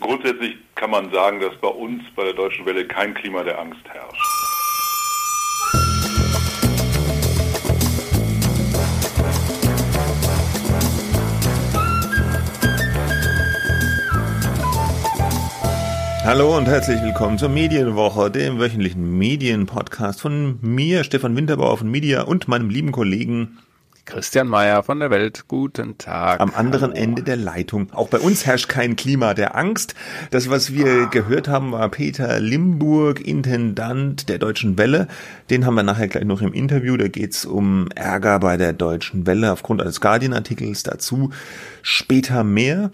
Grundsätzlich kann man sagen, dass bei uns bei der Deutschen Welle kein Klima der Angst herrscht. Hallo und herzlich willkommen zur Medienwoche, dem wöchentlichen Medienpodcast von mir, Stefan Winterbauer von Media und meinem lieben Kollegen Christian Mayer von der Welt. Guten Tag. Am anderen Hallo. Ende der Leitung. Auch bei uns herrscht kein Klima der Angst. Das, was wir ah. gehört haben, war Peter Limburg, Intendant der Deutschen Welle. Den haben wir nachher gleich noch im Interview. Da geht's um Ärger bei der Deutschen Welle aufgrund eines Guardian-Artikels dazu. Später mehr.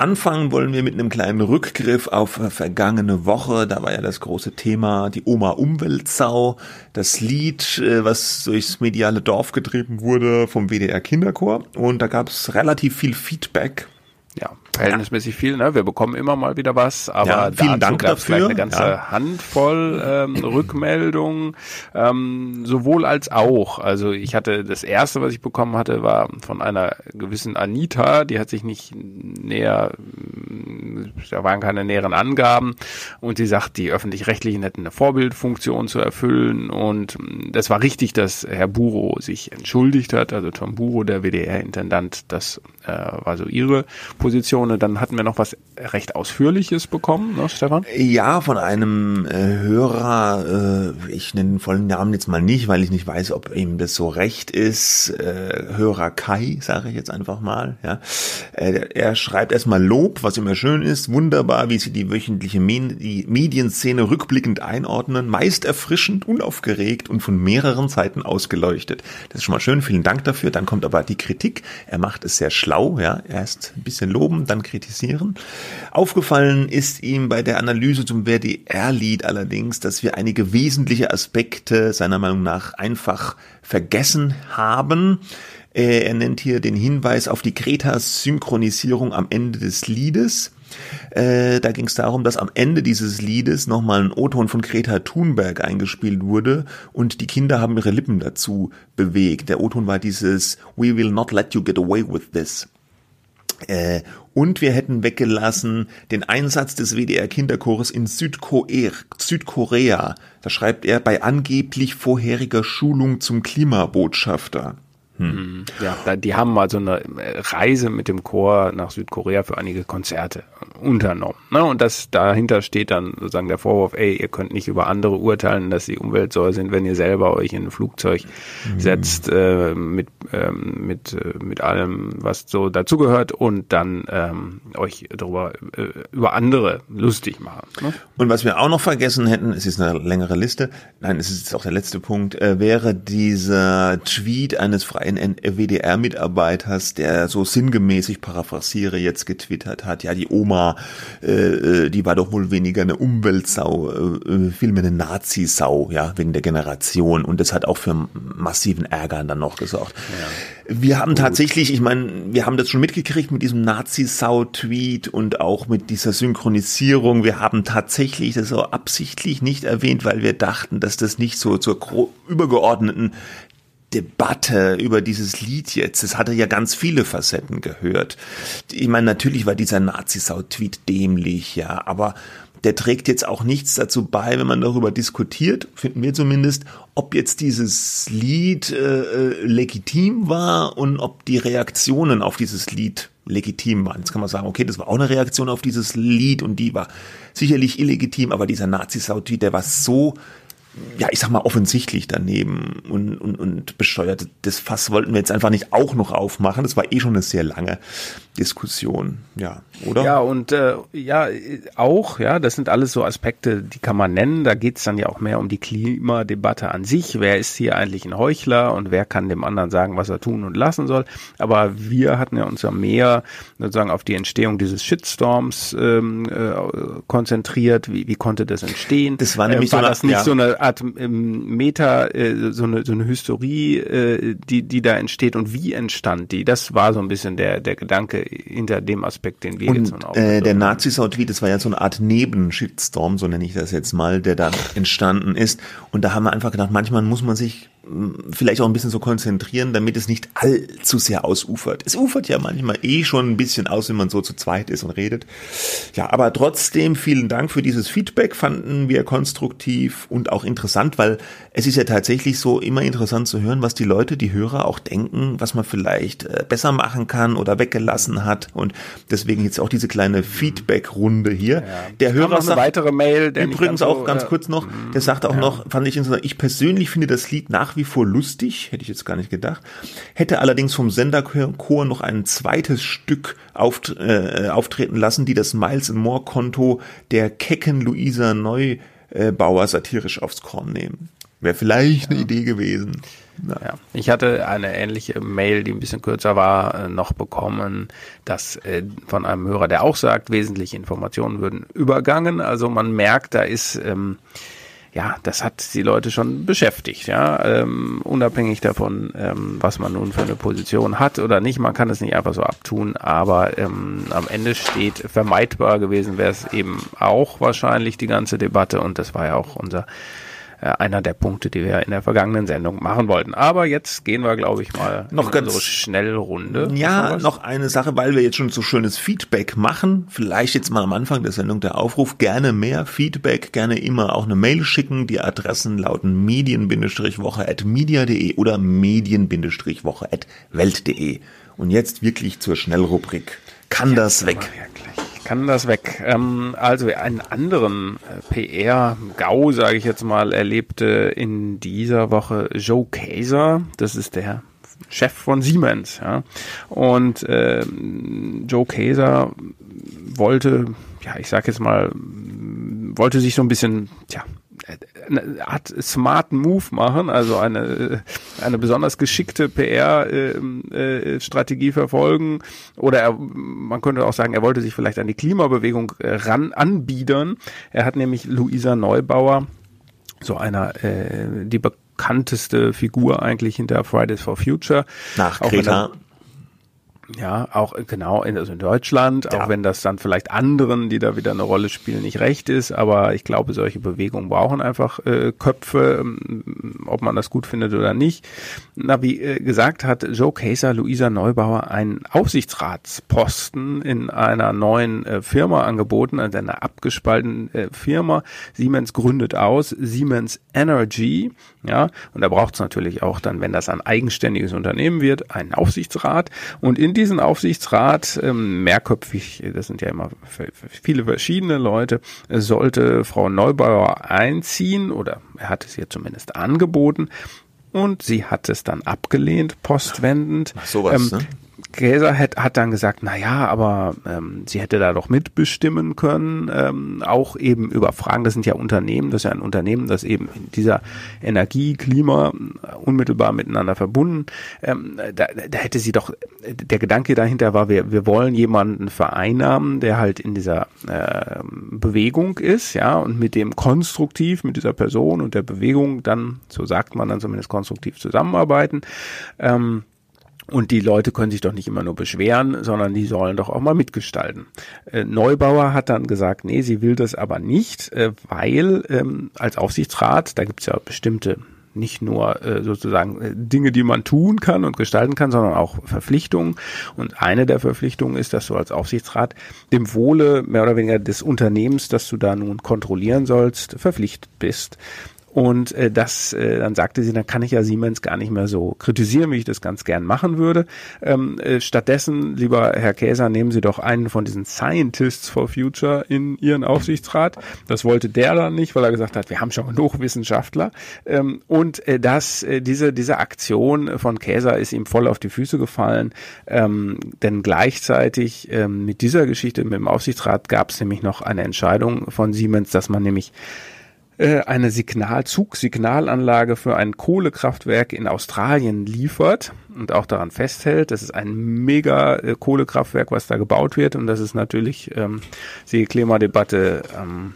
Anfangen wollen wir mit einem kleinen Rückgriff auf vergangene Woche. Da war ja das große Thema die Oma Umweltsau, das Lied, äh, was durchs mediale Dorf getrieben wurde vom WDR Kinderchor. Und da gab es relativ viel Feedback ja, verhältnismäßig viel. Ne? Wir bekommen immer mal wieder was, aber ja, vielen Dank dafür. eine ganze ja. Handvoll ähm, Rückmeldungen, ähm, sowohl als auch. Also ich hatte das erste, was ich bekommen hatte, war von einer gewissen Anita, die hat sich nicht näher, da waren keine näheren Angaben und sie sagt, die öffentlich-rechtlichen hätten eine Vorbildfunktion zu erfüllen und das war richtig, dass Herr Buro sich entschuldigt hat, also Tom Buro, der WDR-Intendant, das äh, war so ihre Position. Dann hatten wir noch was recht Ausführliches bekommen, ne, Stefan? Ja, von einem äh, Hörer, äh, ich nenne den vollen Namen jetzt mal nicht, weil ich nicht weiß, ob ihm das so recht ist. Äh, Hörer Kai, sage ich jetzt einfach mal. Ja, äh, Er schreibt erstmal Lob, was immer schön ist. Wunderbar, wie Sie die wöchentliche Men die Medienszene rückblickend einordnen. Meist erfrischend, unaufgeregt und von mehreren Seiten ausgeleuchtet. Das ist schon mal schön, vielen Dank dafür. Dann kommt aber die Kritik. Er macht es sehr schlau. Ja, Erst ein bisschen loben, dann kritisieren. Aufgefallen ist ihm bei der Analyse zum WDR-Lied allerdings, dass wir einige wesentliche Aspekte seiner Meinung nach einfach vergessen haben. Äh, er nennt hier den Hinweis auf die Greta-Synchronisierung am Ende des Liedes. Äh, da ging es darum, dass am Ende dieses Liedes nochmal ein O-Ton von Greta Thunberg eingespielt wurde und die Kinder haben ihre Lippen dazu bewegt. Der O-Ton war dieses We will not let you get away with this. Äh, und wir hätten weggelassen den Einsatz des WDR Kinderchores in Südkorea, Südkorea. Da schreibt er bei angeblich vorheriger Schulung zum Klimabotschafter. Hm. Ja, die haben mal so eine Reise mit dem Chor nach Südkorea für einige Konzerte unternommen. Ne? Und das dahinter steht dann sozusagen der Vorwurf, ey, ihr könnt nicht über andere urteilen, dass sie Umweltsäure sind, wenn ihr selber euch in ein Flugzeug mhm. setzt äh, mit ähm, mit äh, mit allem, was so dazugehört und dann ähm, euch darüber äh, über andere lustig machen. Ne? Und was wir auch noch vergessen hätten, es ist eine längere Liste, nein, es ist jetzt auch der letzte Punkt, äh, wäre dieser Tweet eines freien WDR-Mitarbeiters, der so sinngemäß, ich paraphrasiere, jetzt getwittert hat, ja, die Oma, äh, äh, die war doch wohl weniger eine Umweltsau, äh, äh, vielmehr eine Nazisau, ja, wegen der Generation. Und das hat auch für massiven Ärger dann noch gesorgt. Ja. Wir haben Gut. tatsächlich, ich meine, wir haben das schon mitgekriegt mit diesem Nazisau-Tweet und auch mit dieser Synchronisierung. Wir haben tatsächlich das so absichtlich nicht erwähnt, weil wir dachten, dass das nicht so zur übergeordneten Debatte über dieses Lied jetzt. Es hatte ja ganz viele Facetten gehört. Ich meine, natürlich war dieser Nazisau-Tweet dämlich, ja, aber der trägt jetzt auch nichts dazu bei, wenn man darüber diskutiert, finden wir zumindest, ob jetzt dieses Lied äh, äh legitim war und ob die Reaktionen auf dieses Lied legitim waren. Jetzt kann man sagen, okay, das war auch eine Reaktion auf dieses Lied und die war sicherlich illegitim, aber dieser Nazi-Sau-Tweet, der war so ja, ich sag mal, offensichtlich daneben und, und, und bescheuert. Das Fass wollten wir jetzt einfach nicht auch noch aufmachen. Das war eh schon eine sehr lange Diskussion, ja, oder? Ja, und äh, ja, auch, ja, das sind alles so Aspekte, die kann man nennen. Da geht es dann ja auch mehr um die Klimadebatte an sich. Wer ist hier eigentlich ein Heuchler und wer kann dem anderen sagen, was er tun und lassen soll? Aber wir hatten ja uns ja mehr sozusagen auf die Entstehung dieses Shitstorms ähm, äh, konzentriert. Wie, wie konnte das entstehen? Das war nämlich äh, war so das nicht ja. so eine Art ähm, Meta, äh, so eine so eine Hysterie, äh, die die da entsteht und wie entstand die? Das war so ein bisschen der der Gedanke hinter dem Aspekt, den wir und, jetzt noch äh, Der Nazi-Sau-Tweet, das war ja so eine Art Nebenshitstorm, so nenne ich das jetzt mal, der da entstanden ist. Und da haben wir einfach gedacht, manchmal muss man sich vielleicht auch ein bisschen so konzentrieren, damit es nicht allzu sehr ausufert. Es ufert ja manchmal eh schon ein bisschen aus, wenn man so zu zweit ist und redet. Ja, aber trotzdem vielen Dank für dieses Feedback, fanden wir konstruktiv und auch interessant, weil es ist ja tatsächlich so immer interessant zu hören, was die Leute, die Hörer auch denken, was man vielleicht äh, besser machen kann oder weggelassen hat und deswegen jetzt auch diese kleine Feedback-Runde hier. Ja. Der Hörer sagt, eine weitere Mail, der übrigens auch so, ganz äh, kurz noch, der sagte auch ja. noch, fand ich interessant, ich persönlich finde das Lied nach wie vor lustig, hätte ich jetzt gar nicht gedacht, hätte allerdings vom Senderchor noch ein zweites Stück auft äh, auftreten lassen, die das Miles More Konto der kecken Luisa Neubauer satirisch aufs Korn nehmen. Wäre vielleicht eine Idee gewesen. Ja. ja. Ich hatte eine ähnliche Mail, die ein bisschen kürzer war, äh, noch bekommen, dass äh, von einem Hörer, der auch sagt, wesentliche Informationen würden übergangen. Also man merkt, da ist ähm, ja, das hat die Leute schon beschäftigt, ja, ähm, unabhängig davon, ähm, was man nun für eine Position hat oder nicht. Man kann es nicht einfach so abtun, aber ähm, am Ende steht vermeidbar gewesen wäre es eben auch wahrscheinlich die ganze Debatte und das war ja auch unser einer der Punkte, die wir in der vergangenen Sendung machen wollten. Aber jetzt gehen wir, glaube ich, mal noch ganz unsere Schnellrunde. Ja, noch eine Sache, weil wir jetzt schon so schönes Feedback machen. Vielleicht jetzt mal am Anfang der Sendung der Aufruf, gerne mehr Feedback, gerne immer auch eine Mail schicken. Die Adressen lauten medien-woche at media.de oder medien-woche at welt.de. Und jetzt wirklich zur Schnellrubrik. Kann das weg? Kann das weg. Ähm, also einen anderen äh, PR-GAU, sage ich jetzt mal, erlebte in dieser Woche Joe Kaiser. Das ist der Chef von Siemens. Ja. Und äh, Joe Kaiser wollte, ja, ich sag jetzt mal, wollte sich so ein bisschen, tja, eine Art smarten Move machen, also eine, eine besonders geschickte PR-Strategie ähm, äh, verfolgen. Oder er, man könnte auch sagen, er wollte sich vielleicht an die Klimabewegung äh, ran anbiedern. Er hat nämlich Luisa Neubauer, so einer, äh, die bekannteste Figur eigentlich hinter Fridays for Future. Nach Greta. Ja, auch genau, in, also in Deutschland, ja. auch wenn das dann vielleicht anderen, die da wieder eine Rolle spielen, nicht recht ist, aber ich glaube, solche Bewegungen brauchen einfach äh, Köpfe, ähm, ob man das gut findet oder nicht. Na, wie äh, gesagt, hat Joe Kaser Luisa Neubauer einen Aufsichtsratsposten in einer neuen äh, Firma angeboten, also einer abgespaltenen äh, Firma. Siemens gründet aus, Siemens Energy, ja, und da braucht es natürlich auch dann, wenn das ein eigenständiges Unternehmen wird, einen Aufsichtsrat und in diesen Aufsichtsrat, ähm, mehrköpfig, das sind ja immer viele verschiedene Leute, sollte Frau Neubauer einziehen oder er hat es ihr zumindest angeboten und sie hat es dann abgelehnt, postwendend. Ach, sowas, ähm, ne? Käser hat, hat dann gesagt, na ja, aber ähm, sie hätte da doch mitbestimmen können, ähm, auch eben über Fragen, das sind ja Unternehmen, das ist ja ein Unternehmen, das eben in dieser Energie, Klima äh, unmittelbar miteinander verbunden, ähm, da, da hätte sie doch, der Gedanke dahinter war, wir, wir wollen jemanden vereinnahmen, der halt in dieser äh, Bewegung ist, ja, und mit dem konstruktiv, mit dieser Person und der Bewegung dann, so sagt man dann zumindest konstruktiv zusammenarbeiten. Ähm, und die Leute können sich doch nicht immer nur beschweren, sondern die sollen doch auch mal mitgestalten. Äh, Neubauer hat dann gesagt, nee, sie will das aber nicht, äh, weil ähm, als Aufsichtsrat, da gibt's ja bestimmte nicht nur äh, sozusagen äh, Dinge, die man tun kann und gestalten kann, sondern auch Verpflichtungen. Und eine der Verpflichtungen ist, dass du als Aufsichtsrat dem Wohle mehr oder weniger des Unternehmens, das du da nun kontrollieren sollst, verpflichtet bist. Und äh, das, äh, dann sagte sie, dann kann ich ja Siemens gar nicht mehr so kritisieren, wie ich das ganz gern machen würde. Ähm, äh, stattdessen, lieber Herr Käser, nehmen Sie doch einen von diesen Scientists for Future in Ihren Aufsichtsrat. Das wollte der dann nicht, weil er gesagt hat, wir haben schon genug Wissenschaftler. Ähm, und äh, das, äh, diese, diese Aktion von Käser ist ihm voll auf die Füße gefallen, ähm, denn gleichzeitig ähm, mit dieser Geschichte mit dem Aufsichtsrat gab es nämlich noch eine Entscheidung von Siemens, dass man nämlich äh, eine Signal Zugsignalanlage für ein Kohlekraftwerk in Australien liefert und auch daran festhält. Das ist ein mega äh, Kohlekraftwerk, was da gebaut wird und das ist natürlich ähm, die Klimadebatte ähm,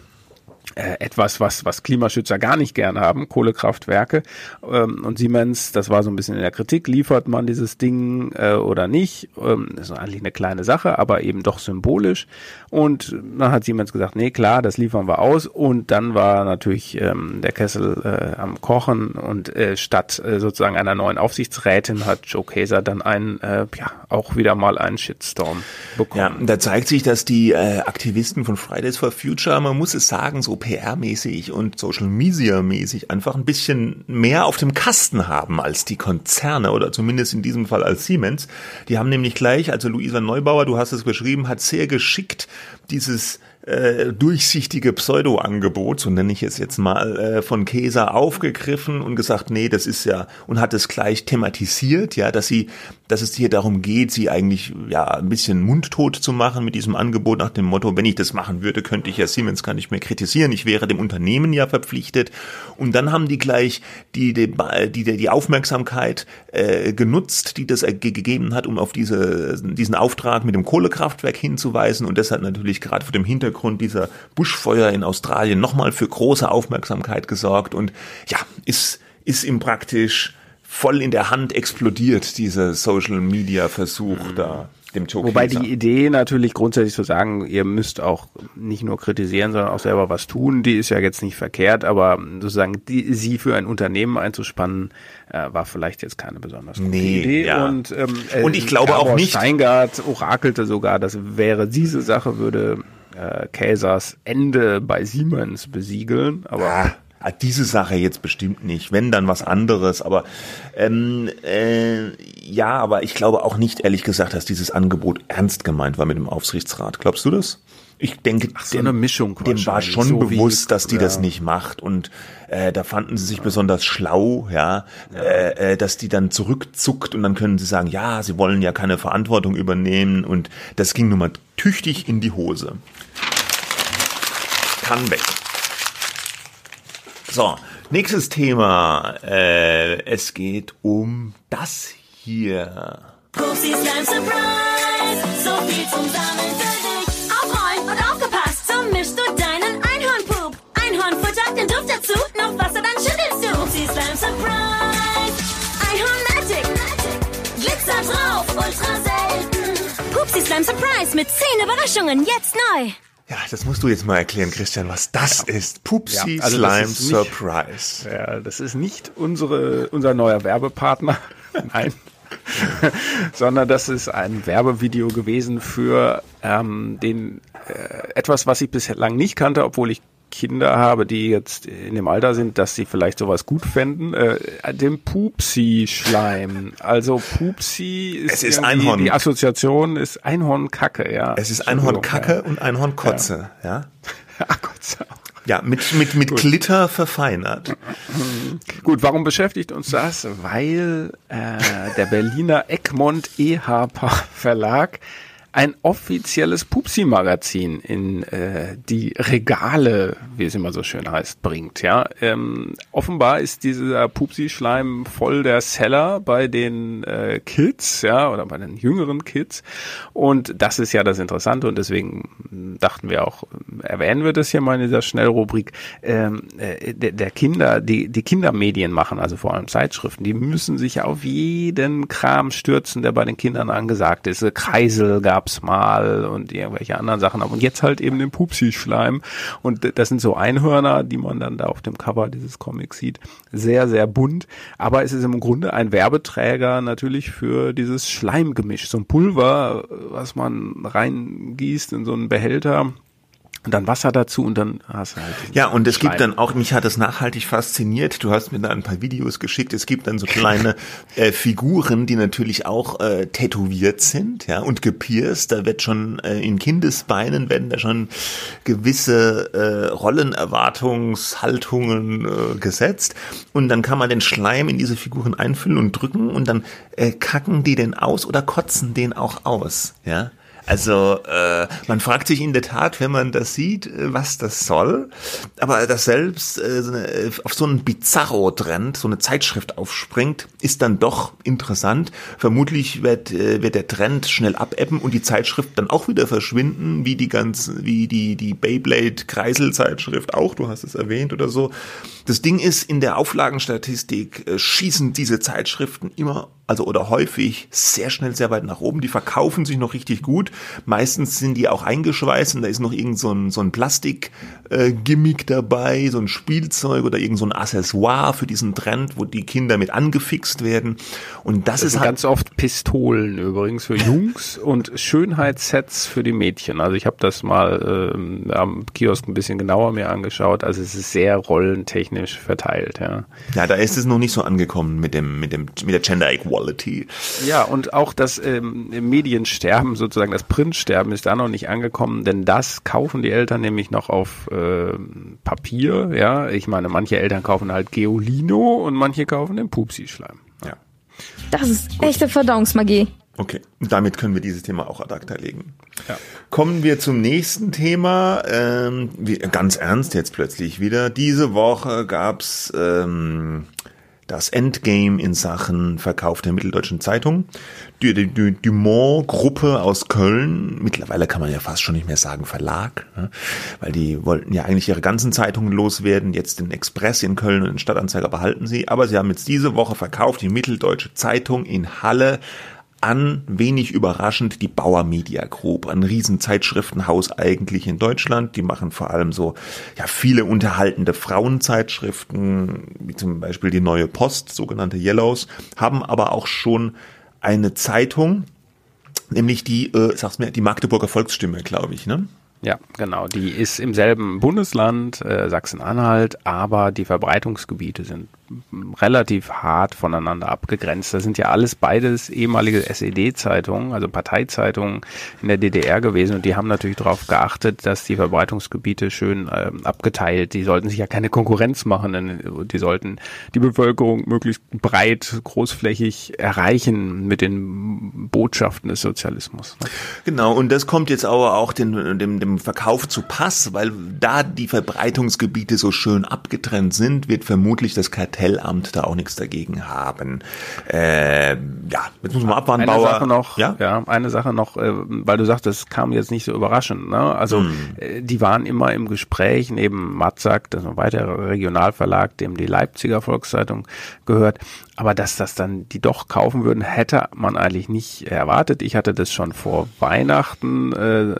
äh, etwas, was, was Klimaschützer gar nicht gern haben, Kohlekraftwerke. Ähm, und Siemens, das war so ein bisschen in der Kritik, liefert man dieses Ding äh, oder nicht? Ähm, ist eigentlich eine kleine Sache, aber eben doch symbolisch. Und dann hat Siemens gesagt, nee, klar, das liefern wir aus. Und dann war natürlich ähm, der Kessel äh, am Kochen und äh, statt äh, sozusagen einer neuen Aufsichtsrätin hat Joe Kaeser dann einen, äh, ja, auch wieder mal einen Shitstorm bekommen. Ja, da zeigt sich, dass die äh, Aktivisten von Fridays for Future, man muss es sagen, so PR-mäßig und Social Media-mäßig einfach ein bisschen mehr auf dem Kasten haben als die Konzerne oder zumindest in diesem Fall als Siemens. Die haben nämlich gleich, also Luisa Neubauer, du hast es beschrieben, hat sehr geschickt dieses äh, durchsichtige Pseudo-Angebot, so nenne ich es jetzt mal, äh, von Käser aufgegriffen und gesagt, nee, das ist ja, und hat es gleich thematisiert, ja, dass sie, dass es hier darum geht, sie eigentlich ja ein bisschen mundtot zu machen mit diesem Angebot nach dem Motto, wenn ich das machen würde, könnte ich ja Siemens gar nicht mehr kritisieren, ich wäre dem Unternehmen ja verpflichtet. Und dann haben die gleich die, die, die, die Aufmerksamkeit äh, genutzt, die das gegeben hat, um auf diese, diesen Auftrag mit dem Kohlekraftwerk hinzuweisen. Und das hat natürlich gerade vor dem Hintergrund Hintergrund dieser Buschfeuer in Australien nochmal für große Aufmerksamkeit gesorgt und ja, ist, ist ihm praktisch voll in der Hand explodiert, dieser Social Media Versuch mhm. da. Dem Joe Wobei die Idee natürlich grundsätzlich zu sagen, ihr müsst auch nicht nur kritisieren, sondern auch selber was tun, die ist ja jetzt nicht verkehrt, aber sozusagen die, sie für ein Unternehmen einzuspannen, äh, war vielleicht jetzt keine besonders gute nee, Idee. Ja. Und, ähm, und ich glaube auch nicht. Steingart orakelte sogar, das wäre diese Sache würde äh, Käsers Ende bei Siemens besiegeln, aber ah, diese Sache jetzt bestimmt nicht, wenn dann was anderes, aber ähm, äh, ja, aber ich glaube auch nicht, ehrlich gesagt, dass dieses Angebot ernst gemeint war mit dem Aufsichtsrat. Glaubst du das? Ich denke, Ach, so dem, eine Mischung dem war schon so bewusst, dass die ja. das nicht macht und äh, da fanden sie sich ja. besonders schlau, ja, ja. Äh, äh, dass die dann zurückzuckt und dann können sie sagen, ja, sie wollen ja keine Verantwortung übernehmen und das ging nun mal tüchtig in die Hose. Kann weg. So, nächstes Thema. Äh, es geht um das hier. Pupsi Slam Surprise, so viel zum Sammeln für dich. Aufräumen und aufgepasst, so mischst du deinen Einhornpoop. Einhornfutter, den Duft dazu, noch Wasser, dann schüttelst du. Pupsi Slam Surprise, Einhorn Magic, Glitzer drauf, ultra selten. Pupsi Slam Surprise mit 10 Überraschungen, jetzt neu. Ja, das musst du jetzt mal erklären, Christian, was das ja. ist. Pupsi ja, also Slime ist Surprise. ja, das ist nicht unsere, unser neuer Werbepartner. Nein. sondern das ist ein Werbevideo gewesen für ähm, den äh, etwas, was ich bislang nicht kannte, obwohl ich Kinder habe, die jetzt in dem Alter sind, dass sie vielleicht sowas gut fänden, äh, den Pupsi-Schleim. Also Pupsi ist, es ist Einhorn. die Assoziation ist Einhornkacke, ja. Es ist Einhornkacke ja. und Einhornkotze, ja. ja? Ach Gott sei Dank. Ja, mit, mit, mit Glitter verfeinert. Gut, warum beschäftigt uns das? Weil äh, der Berliner Egmont EH Verlag ein offizielles Pupsi-Magazin in äh, die Regale, wie es immer so schön heißt, bringt. Ja, ähm, offenbar ist dieser Pupsi-Schleim voll der Seller bei den äh, Kids, ja, oder bei den jüngeren Kids. Und das ist ja das Interessante und deswegen dachten wir auch, erwähnen wir das hier mal in dieser Schnellrubrik. Ähm, äh, der, der Kinder, die die Kindermedien machen, also vor allem Zeitschriften, die müssen sich auf jeden Kram stürzen, der bei den Kindern angesagt ist. Kreisel gab gab's mal und irgendwelche anderen Sachen. Und jetzt halt eben den Pupsi-Schleim. Und das sind so Einhörner, die man dann da auf dem Cover dieses Comics sieht. Sehr, sehr bunt. Aber es ist im Grunde ein Werbeträger natürlich für dieses Schleimgemisch. So ein Pulver, was man reingießt in so einen Behälter und dann Wasser dazu und dann hast du halt. Ja, und es Schleim. gibt dann auch, mich hat das nachhaltig fasziniert. Du hast mir da ein paar Videos geschickt. Es gibt dann so kleine äh, Figuren, die natürlich auch äh, tätowiert sind, ja, und gepierst. Da wird schon äh, in Kindesbeinen werden da schon gewisse äh, Rollenerwartungshaltungen äh, gesetzt. Und dann kann man den Schleim in diese Figuren einfüllen und drücken und dann äh, kacken die den aus oder kotzen den auch aus, ja. Also äh, man fragt sich in der Tat, wenn man das sieht, äh, was das soll. Aber dass selbst äh, äh, auf so einen Bizarro-Trend so eine Zeitschrift aufspringt, ist dann doch interessant. Vermutlich wird, äh, wird der Trend schnell abebben und die Zeitschrift dann auch wieder verschwinden, wie die ganzen, wie die die Beyblade-Kreisel-Zeitschrift auch. Du hast es erwähnt oder so. Das Ding ist in der Auflagenstatistik äh, schießen diese Zeitschriften immer also oder häufig sehr schnell sehr weit nach oben. Die verkaufen sich noch richtig gut. Meistens sind die auch eingeschweißt und da ist noch irgend so ein, so ein Plastik-Gimmick äh, dabei, so ein Spielzeug oder irgend so ein Accessoire für diesen Trend, wo die Kinder mit angefixt werden. Und das, das ist halt ganz oft Pistolen übrigens für Jungs und Schönheitssets für die Mädchen. Also ich habe das mal ähm, am Kiosk ein bisschen genauer mir angeschaut. Also es ist sehr rollentechnisch verteilt. Ja, ja da ist es noch nicht so angekommen mit dem mit dem mit der Gender Equality. Quality. Ja, und auch das ähm, Mediensterben, sozusagen das Printsterben ist da noch nicht angekommen, denn das kaufen die Eltern nämlich noch auf äh, Papier. Ja, ich meine, manche Eltern kaufen halt Geolino und manche kaufen den Pupsi-Schleim. Ja. Das ist Gut. echte Verdauungsmagie. Okay, damit können wir dieses Thema auch ad acta legen. Ja. Kommen wir zum nächsten Thema. Ähm, wie, ganz ernst jetzt plötzlich wieder. Diese Woche gab's ähm, das Endgame in Sachen Verkauf der Mitteldeutschen Zeitung. Die, die, die Dumont-Gruppe aus Köln, mittlerweile kann man ja fast schon nicht mehr sagen Verlag, ne? weil die wollten ja eigentlich ihre ganzen Zeitungen loswerden, jetzt den Express in Köln und den Stadtanzeiger behalten sie, aber sie haben jetzt diese Woche verkauft die Mitteldeutsche Zeitung in Halle an, wenig überraschend, die Bauer Media Group, ein riesen Zeitschriftenhaus eigentlich in Deutschland. Die machen vor allem so ja viele unterhaltende Frauenzeitschriften, wie zum Beispiel die Neue Post, sogenannte Yellows, haben aber auch schon eine Zeitung, nämlich die, äh, sag's mir, die Magdeburger Volksstimme, glaube ich, ne? Ja, genau. Die ist im selben Bundesland, äh, Sachsen-Anhalt, aber die Verbreitungsgebiete sind relativ hart voneinander abgegrenzt. Das sind ja alles beides ehemalige SED-Zeitungen, also Parteizeitungen in der DDR gewesen und die haben natürlich darauf geachtet, dass die Verbreitungsgebiete schön äh, abgeteilt, die sollten sich ja keine Konkurrenz machen, denn die sollten die Bevölkerung möglichst breit, großflächig erreichen mit den Botschaften des Sozialismus. Ne? Genau, und das kommt jetzt aber auch dem, dem, dem Verkauf zu Pass, weil da die Verbreitungsgebiete so schön abgetrennt sind, wird vermutlich das Kartell Kartellamt da auch nichts dagegen haben. Äh, ja, jetzt muss man abwarten. Eine Bauer. Sache noch, ja? ja, eine Sache noch, äh, weil du sagst, das kam jetzt nicht so überraschend. Ne? Also hm. äh, die waren immer im Gespräch neben Matzak, das ist ein weiterer Regionalverlag, dem die Leipziger Volkszeitung gehört. Aber dass das dann die doch kaufen würden, hätte man eigentlich nicht erwartet. Ich hatte das schon vor Weihnachten äh,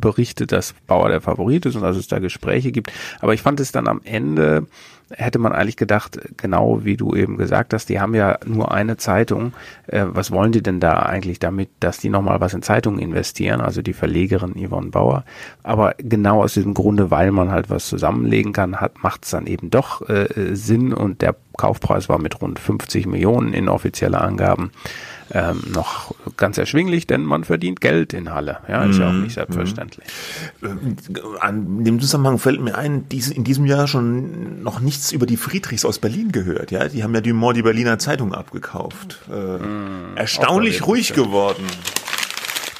berichtet, dass Bauer der Favorit ist und dass es da Gespräche gibt. Aber ich fand es dann am Ende hätte man eigentlich gedacht, genau wie du eben gesagt hast, die haben ja nur eine Zeitung. Äh, was wollen die denn da eigentlich damit, dass die nochmal was in Zeitungen investieren? Also die Verlegerin Yvonne Bauer. Aber genau aus diesem Grunde, weil man halt was zusammenlegen kann, hat, macht es dann eben doch äh, Sinn und der Kaufpreis war mit rund 50 Millionen in offizielle Angaben ähm, noch ganz erschwinglich, denn man verdient Geld in Halle. Ja, ist mm, ja auch nicht mhm. selbstverständlich. An dem Zusammenhang fällt mir ein, in diesem Jahr schon noch nichts über die Friedrichs aus Berlin gehört. Ja, die haben ja Dumont die Berliner Zeitung abgekauft. Äh, mm, erstaunlich ruhig geworden.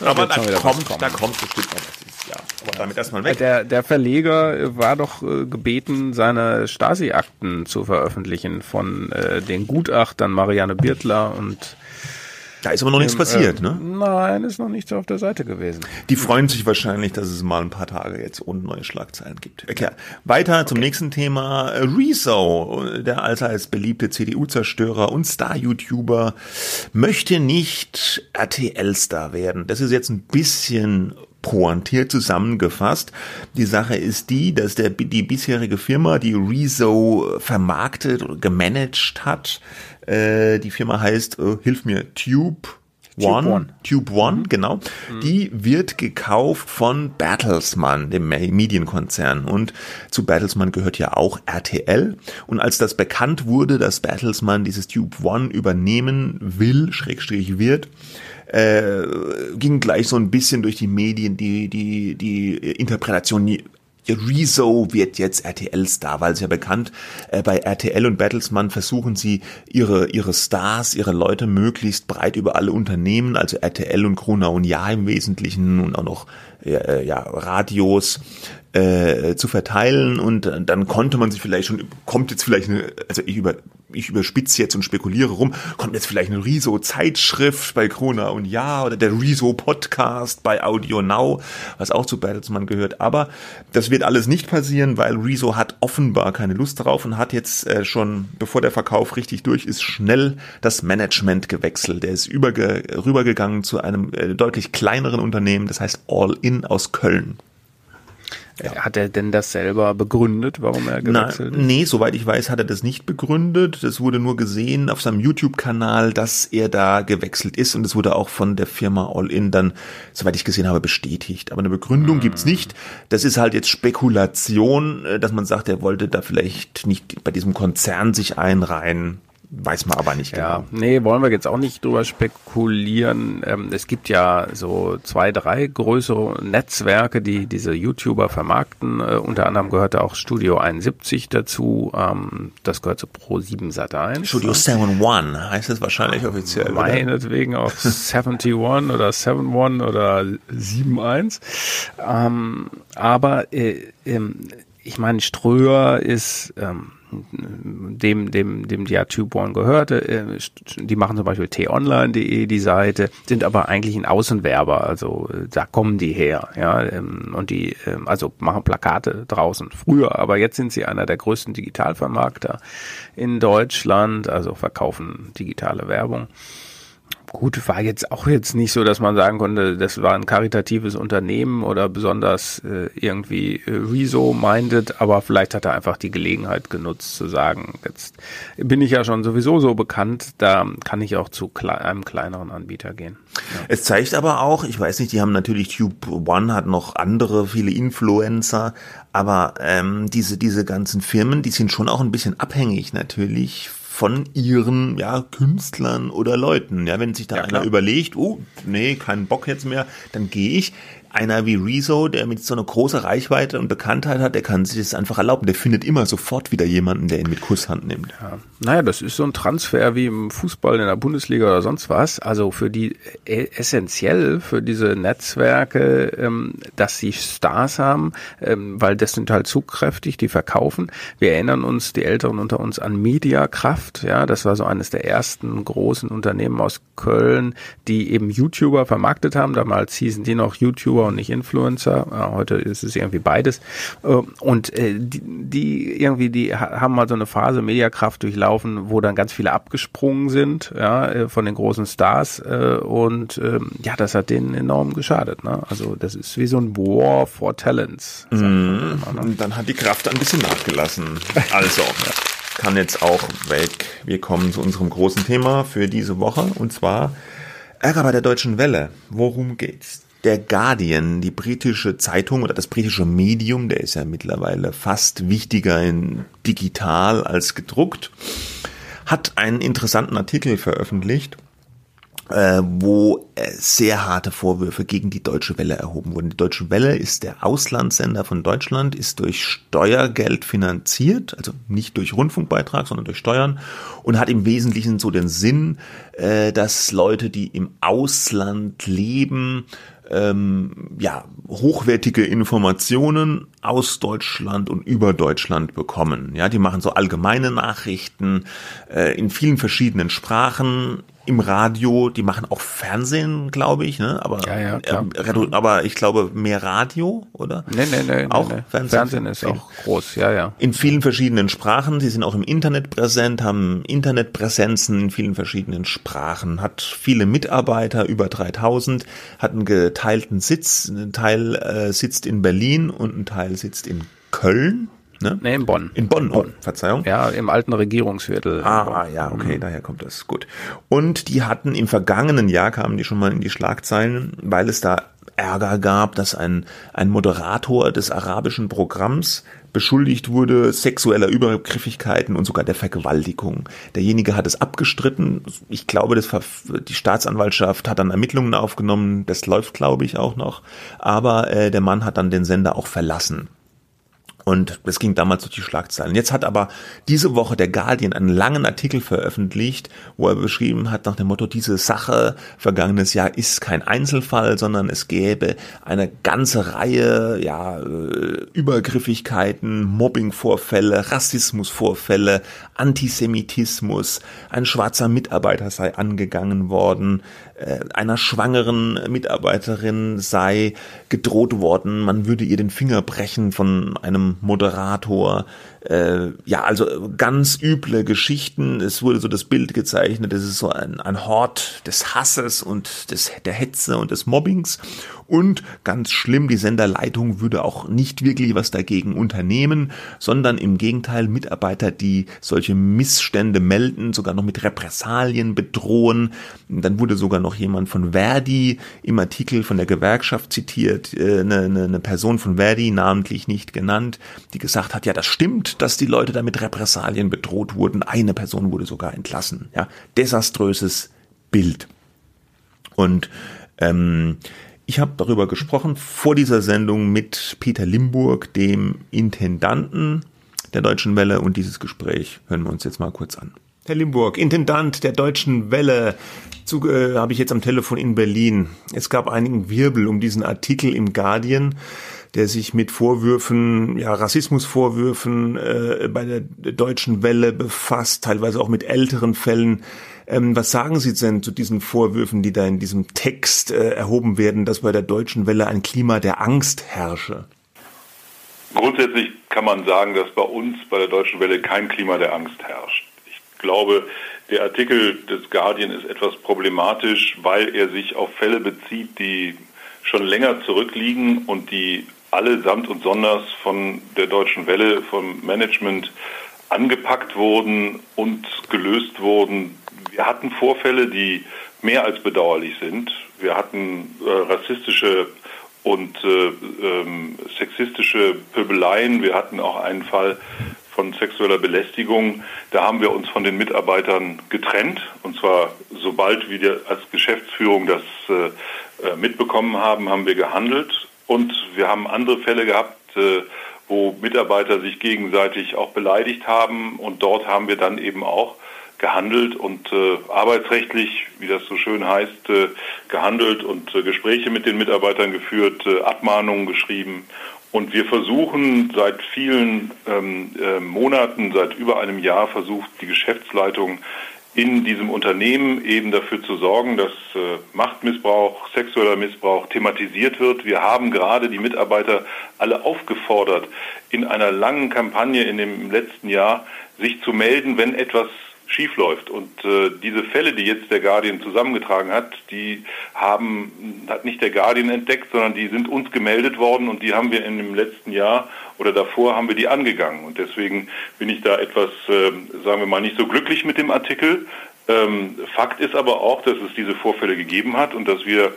Aber da kommt, da kommt bestimmt noch was dieses Jahr. Aber damit erstmal weg. Der, der Verleger war doch äh, gebeten, seine Stasi-Akten zu veröffentlichen von äh, den Gutachtern Marianne Birtler und da ist aber noch nichts passiert, äh, ne? Nein, ist noch nichts auf der Seite gewesen. Die freuen sich wahrscheinlich, dass es mal ein paar Tage jetzt ohne neue Schlagzeilen gibt. Okay. Weiter okay. zum nächsten Thema. Rezo, der allseits beliebte CDU-Zerstörer und Star-YouTuber, möchte nicht RTL-Star werden. Das ist jetzt ein bisschen pointiert zusammengefasst. Die Sache ist die, dass der, die bisherige Firma, die Rezo vermarktet oder gemanagt hat, äh, die Firma heißt, äh, hilf mir, Tube One, Tube One, Tube One mhm. genau. Mhm. Die wird gekauft von Bertelsmann, dem Medienkonzern. Und zu Bertelsmann gehört ja auch RTL. Und als das bekannt wurde, dass Bertelsmann dieses Tube One übernehmen will, Schrägstrich wird, äh, ging gleich so ein bisschen durch die Medien die, die, die Interpretation, Rezo wird jetzt RTL-Star, weil es ja bekannt, äh, bei RTL und Bertelsmann versuchen sie ihre, ihre Stars, ihre Leute möglichst breit über alle Unternehmen, also RTL und Krona und Ja im Wesentlichen und auch noch äh, ja, Radios äh, zu verteilen. Und dann konnte man sich vielleicht schon, kommt jetzt vielleicht eine, also ich über, ich überspitze jetzt und spekuliere rum, kommt jetzt vielleicht eine Riso-Zeitschrift bei Krona und Ja oder der Riso-Podcast bei Audio Now, was auch zu Bertelsmann gehört. Aber das wird alles nicht passieren, weil Riso hat offenbar keine Lust darauf und hat jetzt äh, schon, bevor der Verkauf richtig durch ist, schnell das Management gewechselt. Der ist überge rübergegangen zu einem äh, deutlich kleineren Unternehmen, das heißt All In aus Köln. Ja. Hat er denn das selber begründet, warum er gewechselt Na, ist? Nee, soweit ich weiß, hat er das nicht begründet. Das wurde nur gesehen auf seinem YouTube-Kanal, dass er da gewechselt ist und es wurde auch von der Firma All In dann, soweit ich gesehen habe, bestätigt. Aber eine Begründung hm. gibt's nicht. Das ist halt jetzt Spekulation, äh, dass man sagt, er wollte da vielleicht nicht bei diesem Konzern sich einreihen. Weiß man aber nicht genau. Ja, nee, wollen wir jetzt auch nicht drüber spekulieren. Ähm, es gibt ja so zwei, drei größere Netzwerke, die diese YouTuber vermarkten. Äh, unter anderem gehört auch Studio 71 dazu. Ähm, das gehört zu Pro7 Sat1. Studio 71 heißt es wahrscheinlich offiziell. Meinetwegen auch 71 oder 71 oder 71. Ähm, aber äh, ähm, ich meine, Ströer ist ähm, dem, dem, dem ja Tube One gehörte. Äh, die machen zum Beispiel t-online.de die Seite, sind aber eigentlich ein Außenwerber, also äh, da kommen die her, ja, ähm, und die, ähm, also machen Plakate draußen. Früher, aber jetzt sind sie einer der größten Digitalvermarkter in Deutschland, also verkaufen digitale Werbung. Gut, war jetzt auch jetzt nicht so, dass man sagen konnte, das war ein karitatives Unternehmen oder besonders äh, irgendwie äh, Rezo-minded, aber vielleicht hat er einfach die Gelegenheit genutzt zu sagen, jetzt bin ich ja schon sowieso so bekannt, da kann ich auch zu kle einem kleineren Anbieter gehen. Ja. Es zeigt aber auch, ich weiß nicht, die haben natürlich Tube One hat noch andere, viele Influencer, aber ähm, diese, diese ganzen Firmen, die sind schon auch ein bisschen abhängig natürlich von ihren ja, Künstlern oder Leuten. Ja, wenn sich da ja, einer überlegt, oh, nee, keinen Bock jetzt mehr, dann gehe ich einer wie Rezo, der mit so einer großen Reichweite und Bekanntheit hat, der kann sich das einfach erlauben. Der findet immer sofort wieder jemanden, der ihn mit Kusshand nimmt. Ja. Naja, das ist so ein Transfer wie im Fußball in der Bundesliga oder sonst was. Also für die äh, essentiell für diese Netzwerke, ähm, dass sie Stars haben, ähm, weil das sind halt zugkräftig, die verkaufen. Wir erinnern uns, die Älteren unter uns, an Mediakraft. Ja, das war so eines der ersten großen Unternehmen aus Köln, die eben YouTuber vermarktet haben. Damals hießen die noch YouTuber und nicht Influencer. Äh, heute ist es irgendwie beides. Äh, und äh, die, die irgendwie, die haben mal so eine Phase Mediakraft durchlaufen, wo dann ganz viele abgesprungen sind, ja, von den großen Stars. Und ähm, ja, das hat denen enorm geschadet. Ne? Also das ist wie so ein War for Talents. Mm, ne? Und dann hat die Kraft ein bisschen nachgelassen. Also. kann jetzt auch weg. Wir kommen zu unserem großen Thema für diese Woche und zwar Ärger bei der Deutschen Welle. Worum geht's? Der Guardian, die britische Zeitung oder das britische Medium, der ist ja mittlerweile fast wichtiger in digital als gedruckt, hat einen interessanten Artikel veröffentlicht äh, wo äh, sehr harte Vorwürfe gegen die Deutsche Welle erhoben wurden. Die Deutsche Welle ist der Auslandssender von Deutschland, ist durch Steuergeld finanziert, also nicht durch Rundfunkbeitrag, sondern durch Steuern und hat im Wesentlichen so den Sinn, äh, dass Leute, die im Ausland leben, ähm, ja, hochwertige Informationen aus Deutschland und über Deutschland bekommen. Ja, die machen so allgemeine Nachrichten äh, in vielen verschiedenen Sprachen im Radio, die machen auch Fernsehen, glaube ich, ne? Aber, ja, ja. Äh, aber ich glaube mehr Radio, oder? Nee, nee, nee. Auch nee, nee. Fernsehen, Fernsehen ist auch groß, ja, ja. In vielen verschiedenen Sprachen. Sie sind auch im Internet präsent, haben Internetpräsenzen in vielen verschiedenen Sprachen, hat viele Mitarbeiter, über 3000, hat einen geteilten Sitz. Ein Teil äh, sitzt in Berlin und ein Teil sitzt in Köln. Ne? Nee, in Bonn. In Bonn, oh, Verzeihung. Ja, im alten Regierungsviertel. Ah, ja, okay, mhm. daher kommt das. Gut. Und die hatten im vergangenen Jahr, kamen die schon mal in die Schlagzeilen, weil es da Ärger gab, dass ein, ein Moderator des arabischen Programms beschuldigt wurde sexueller Übergriffigkeiten und sogar der Vergewaltigung. Derjenige hat es abgestritten. Ich glaube, das, die Staatsanwaltschaft hat dann Ermittlungen aufgenommen. Das läuft, glaube ich, auch noch. Aber äh, der Mann hat dann den Sender auch verlassen. Und das ging damals durch die Schlagzeilen. Jetzt hat aber diese Woche der Guardian einen langen Artikel veröffentlicht, wo er beschrieben hat nach dem Motto, diese Sache vergangenes Jahr ist kein Einzelfall, sondern es gäbe eine ganze Reihe, ja, äh, Übergriffigkeiten, Mobbingvorfälle, Rassismusvorfälle, Antisemitismus. Ein schwarzer Mitarbeiter sei angegangen worden, einer schwangeren Mitarbeiterin sei gedroht worden, man würde ihr den Finger brechen von einem Moderator. Äh, ja, also ganz üble Geschichten. Es wurde so das Bild gezeichnet, es ist so ein, ein Hort des Hasses und des, der Hetze und des Mobbings. Und ganz schlimm, die Senderleitung würde auch nicht wirklich was dagegen unternehmen, sondern im Gegenteil Mitarbeiter, die solche Missstände melden, sogar noch mit Repressalien bedrohen. Dann wurde sogar noch jemand von Verdi im Artikel von der Gewerkschaft zitiert, äh, eine, eine, eine Person von Verdi, namentlich nicht genannt, die gesagt hat, ja, das stimmt, dass die Leute da mit Repressalien bedroht wurden. Eine Person wurde sogar entlassen. Ja, desaströses Bild. Und ähm, ich habe darüber gesprochen vor dieser Sendung mit Peter Limburg, dem Intendanten der Deutschen Welle, und dieses Gespräch hören wir uns jetzt mal kurz an. Herr Limburg, Intendant der Deutschen Welle, äh, habe ich jetzt am Telefon in Berlin. Es gab einigen Wirbel um diesen Artikel im Guardian, der sich mit Vorwürfen, ja, Rassismusvorwürfen äh, bei der Deutschen Welle befasst, teilweise auch mit älteren Fällen. Ähm, was sagen Sie denn zu diesen Vorwürfen, die da in diesem Text äh, erhoben werden, dass bei der Deutschen Welle ein Klima der Angst herrsche? Grundsätzlich kann man sagen, dass bei uns bei der Deutschen Welle kein Klima der Angst herrscht. Ich glaube, der Artikel des Guardian ist etwas problematisch, weil er sich auf Fälle bezieht, die schon länger zurückliegen und die allesamt und sonders von der Deutschen Welle, vom Management angepackt wurden und gelöst wurden. Wir hatten Vorfälle, die mehr als bedauerlich sind. Wir hatten äh, rassistische und äh, ähm, sexistische Pöbeleien. Wir hatten auch einen Fall von sexueller Belästigung. Da haben wir uns von den Mitarbeitern getrennt. Und zwar sobald wir als Geschäftsführung das äh, äh mitbekommen haben, haben wir gehandelt. Und wir haben andere Fälle gehabt, äh, wo Mitarbeiter sich gegenseitig auch beleidigt haben. Und dort haben wir dann eben auch gehandelt und äh, arbeitsrechtlich, wie das so schön heißt, äh, gehandelt und Gespräche mit den Mitarbeitern geführt, Abmahnungen geschrieben. Und wir versuchen seit vielen ähm, äh, Monaten, seit über einem Jahr, versucht die Geschäftsleitung in diesem Unternehmen eben dafür zu sorgen, dass äh, Machtmissbrauch, sexueller Missbrauch thematisiert wird. Wir haben gerade die Mitarbeiter alle aufgefordert, in einer langen Kampagne in dem letzten Jahr sich zu melden, wenn etwas schiefläuft. Und äh, diese Fälle, die jetzt der Guardian zusammengetragen hat, die haben, hat nicht der Guardian entdeckt, sondern die sind uns gemeldet worden und die haben wir in dem letzten Jahr oder davor haben wir die angegangen. Und deswegen bin ich da etwas, äh, sagen wir mal, nicht so glücklich mit dem Artikel. Ähm, Fakt ist aber auch, dass es diese Vorfälle gegeben hat und dass wir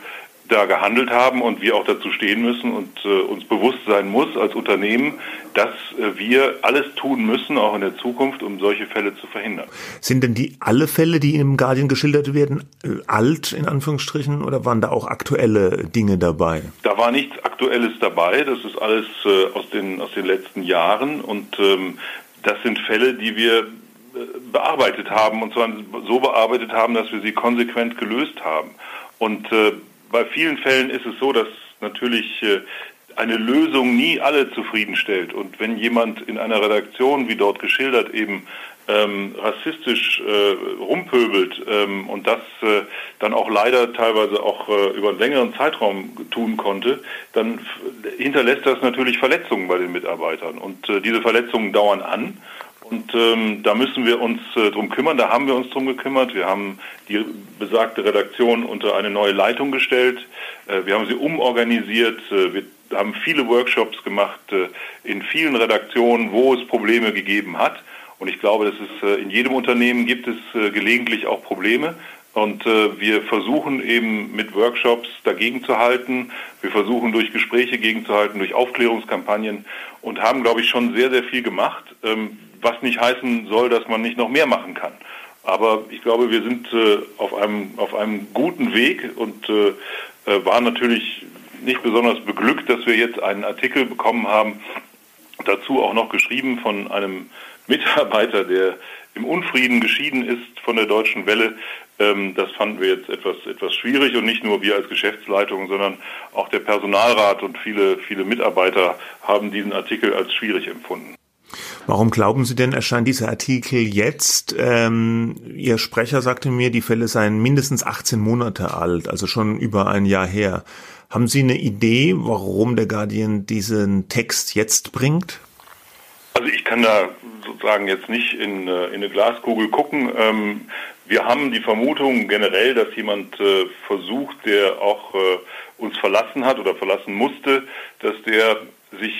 da gehandelt haben und wir auch dazu stehen müssen und äh, uns bewusst sein muss als Unternehmen, dass äh, wir alles tun müssen, auch in der Zukunft, um solche Fälle zu verhindern. Sind denn die alle Fälle, die im Guardian geschildert werden, äh, alt in Anführungsstrichen oder waren da auch aktuelle Dinge dabei? Da war nichts Aktuelles dabei. Das ist alles äh, aus den aus den letzten Jahren und ähm, das sind Fälle, die wir äh, bearbeitet haben und zwar so bearbeitet haben, dass wir sie konsequent gelöst haben. Und äh, bei vielen Fällen ist es so, dass natürlich äh, eine Lösung nie alle zufriedenstellt. Und wenn jemand in einer Redaktion, wie dort geschildert, eben ähm, rassistisch äh, rumpöbelt ähm, und das äh, dann auch leider teilweise auch äh, über einen längeren Zeitraum tun konnte, dann hinterlässt das natürlich Verletzungen bei den Mitarbeitern. Und äh, diese Verletzungen dauern an. Und ähm, da müssen wir uns äh, drum kümmern. Da haben wir uns drum gekümmert. Wir haben die besagte Redaktion unter eine neue Leitung gestellt. Äh, wir haben sie umorganisiert. Äh, wir haben viele Workshops gemacht äh, in vielen Redaktionen, wo es Probleme gegeben hat. Und ich glaube, dass es äh, in jedem Unternehmen gibt es äh, gelegentlich auch Probleme. Und äh, wir versuchen eben mit Workshops dagegen zu halten. Wir versuchen durch Gespräche gegenzuhalten, durch Aufklärungskampagnen und haben, glaube ich, schon sehr, sehr viel gemacht. Ähm, was nicht heißen soll, dass man nicht noch mehr machen kann. Aber ich glaube, wir sind äh, auf, einem, auf einem guten Weg und äh, äh, waren natürlich nicht besonders beglückt, dass wir jetzt einen Artikel bekommen haben, dazu auch noch geschrieben von einem Mitarbeiter, der im Unfrieden geschieden ist von der Deutschen Welle. Ähm, das fanden wir jetzt etwas, etwas schwierig und nicht nur wir als Geschäftsleitung, sondern auch der Personalrat und viele, viele Mitarbeiter haben diesen Artikel als schwierig empfunden. Warum glauben Sie denn, erscheint dieser Artikel jetzt? Ähm, Ihr Sprecher sagte mir, die Fälle seien mindestens 18 Monate alt, also schon über ein Jahr her. Haben Sie eine Idee, warum der Guardian diesen Text jetzt bringt? Also ich kann da sozusagen jetzt nicht in, äh, in eine Glaskugel gucken. Ähm, wir haben die Vermutung generell, dass jemand äh, versucht, der auch äh, uns verlassen hat oder verlassen musste, dass der sich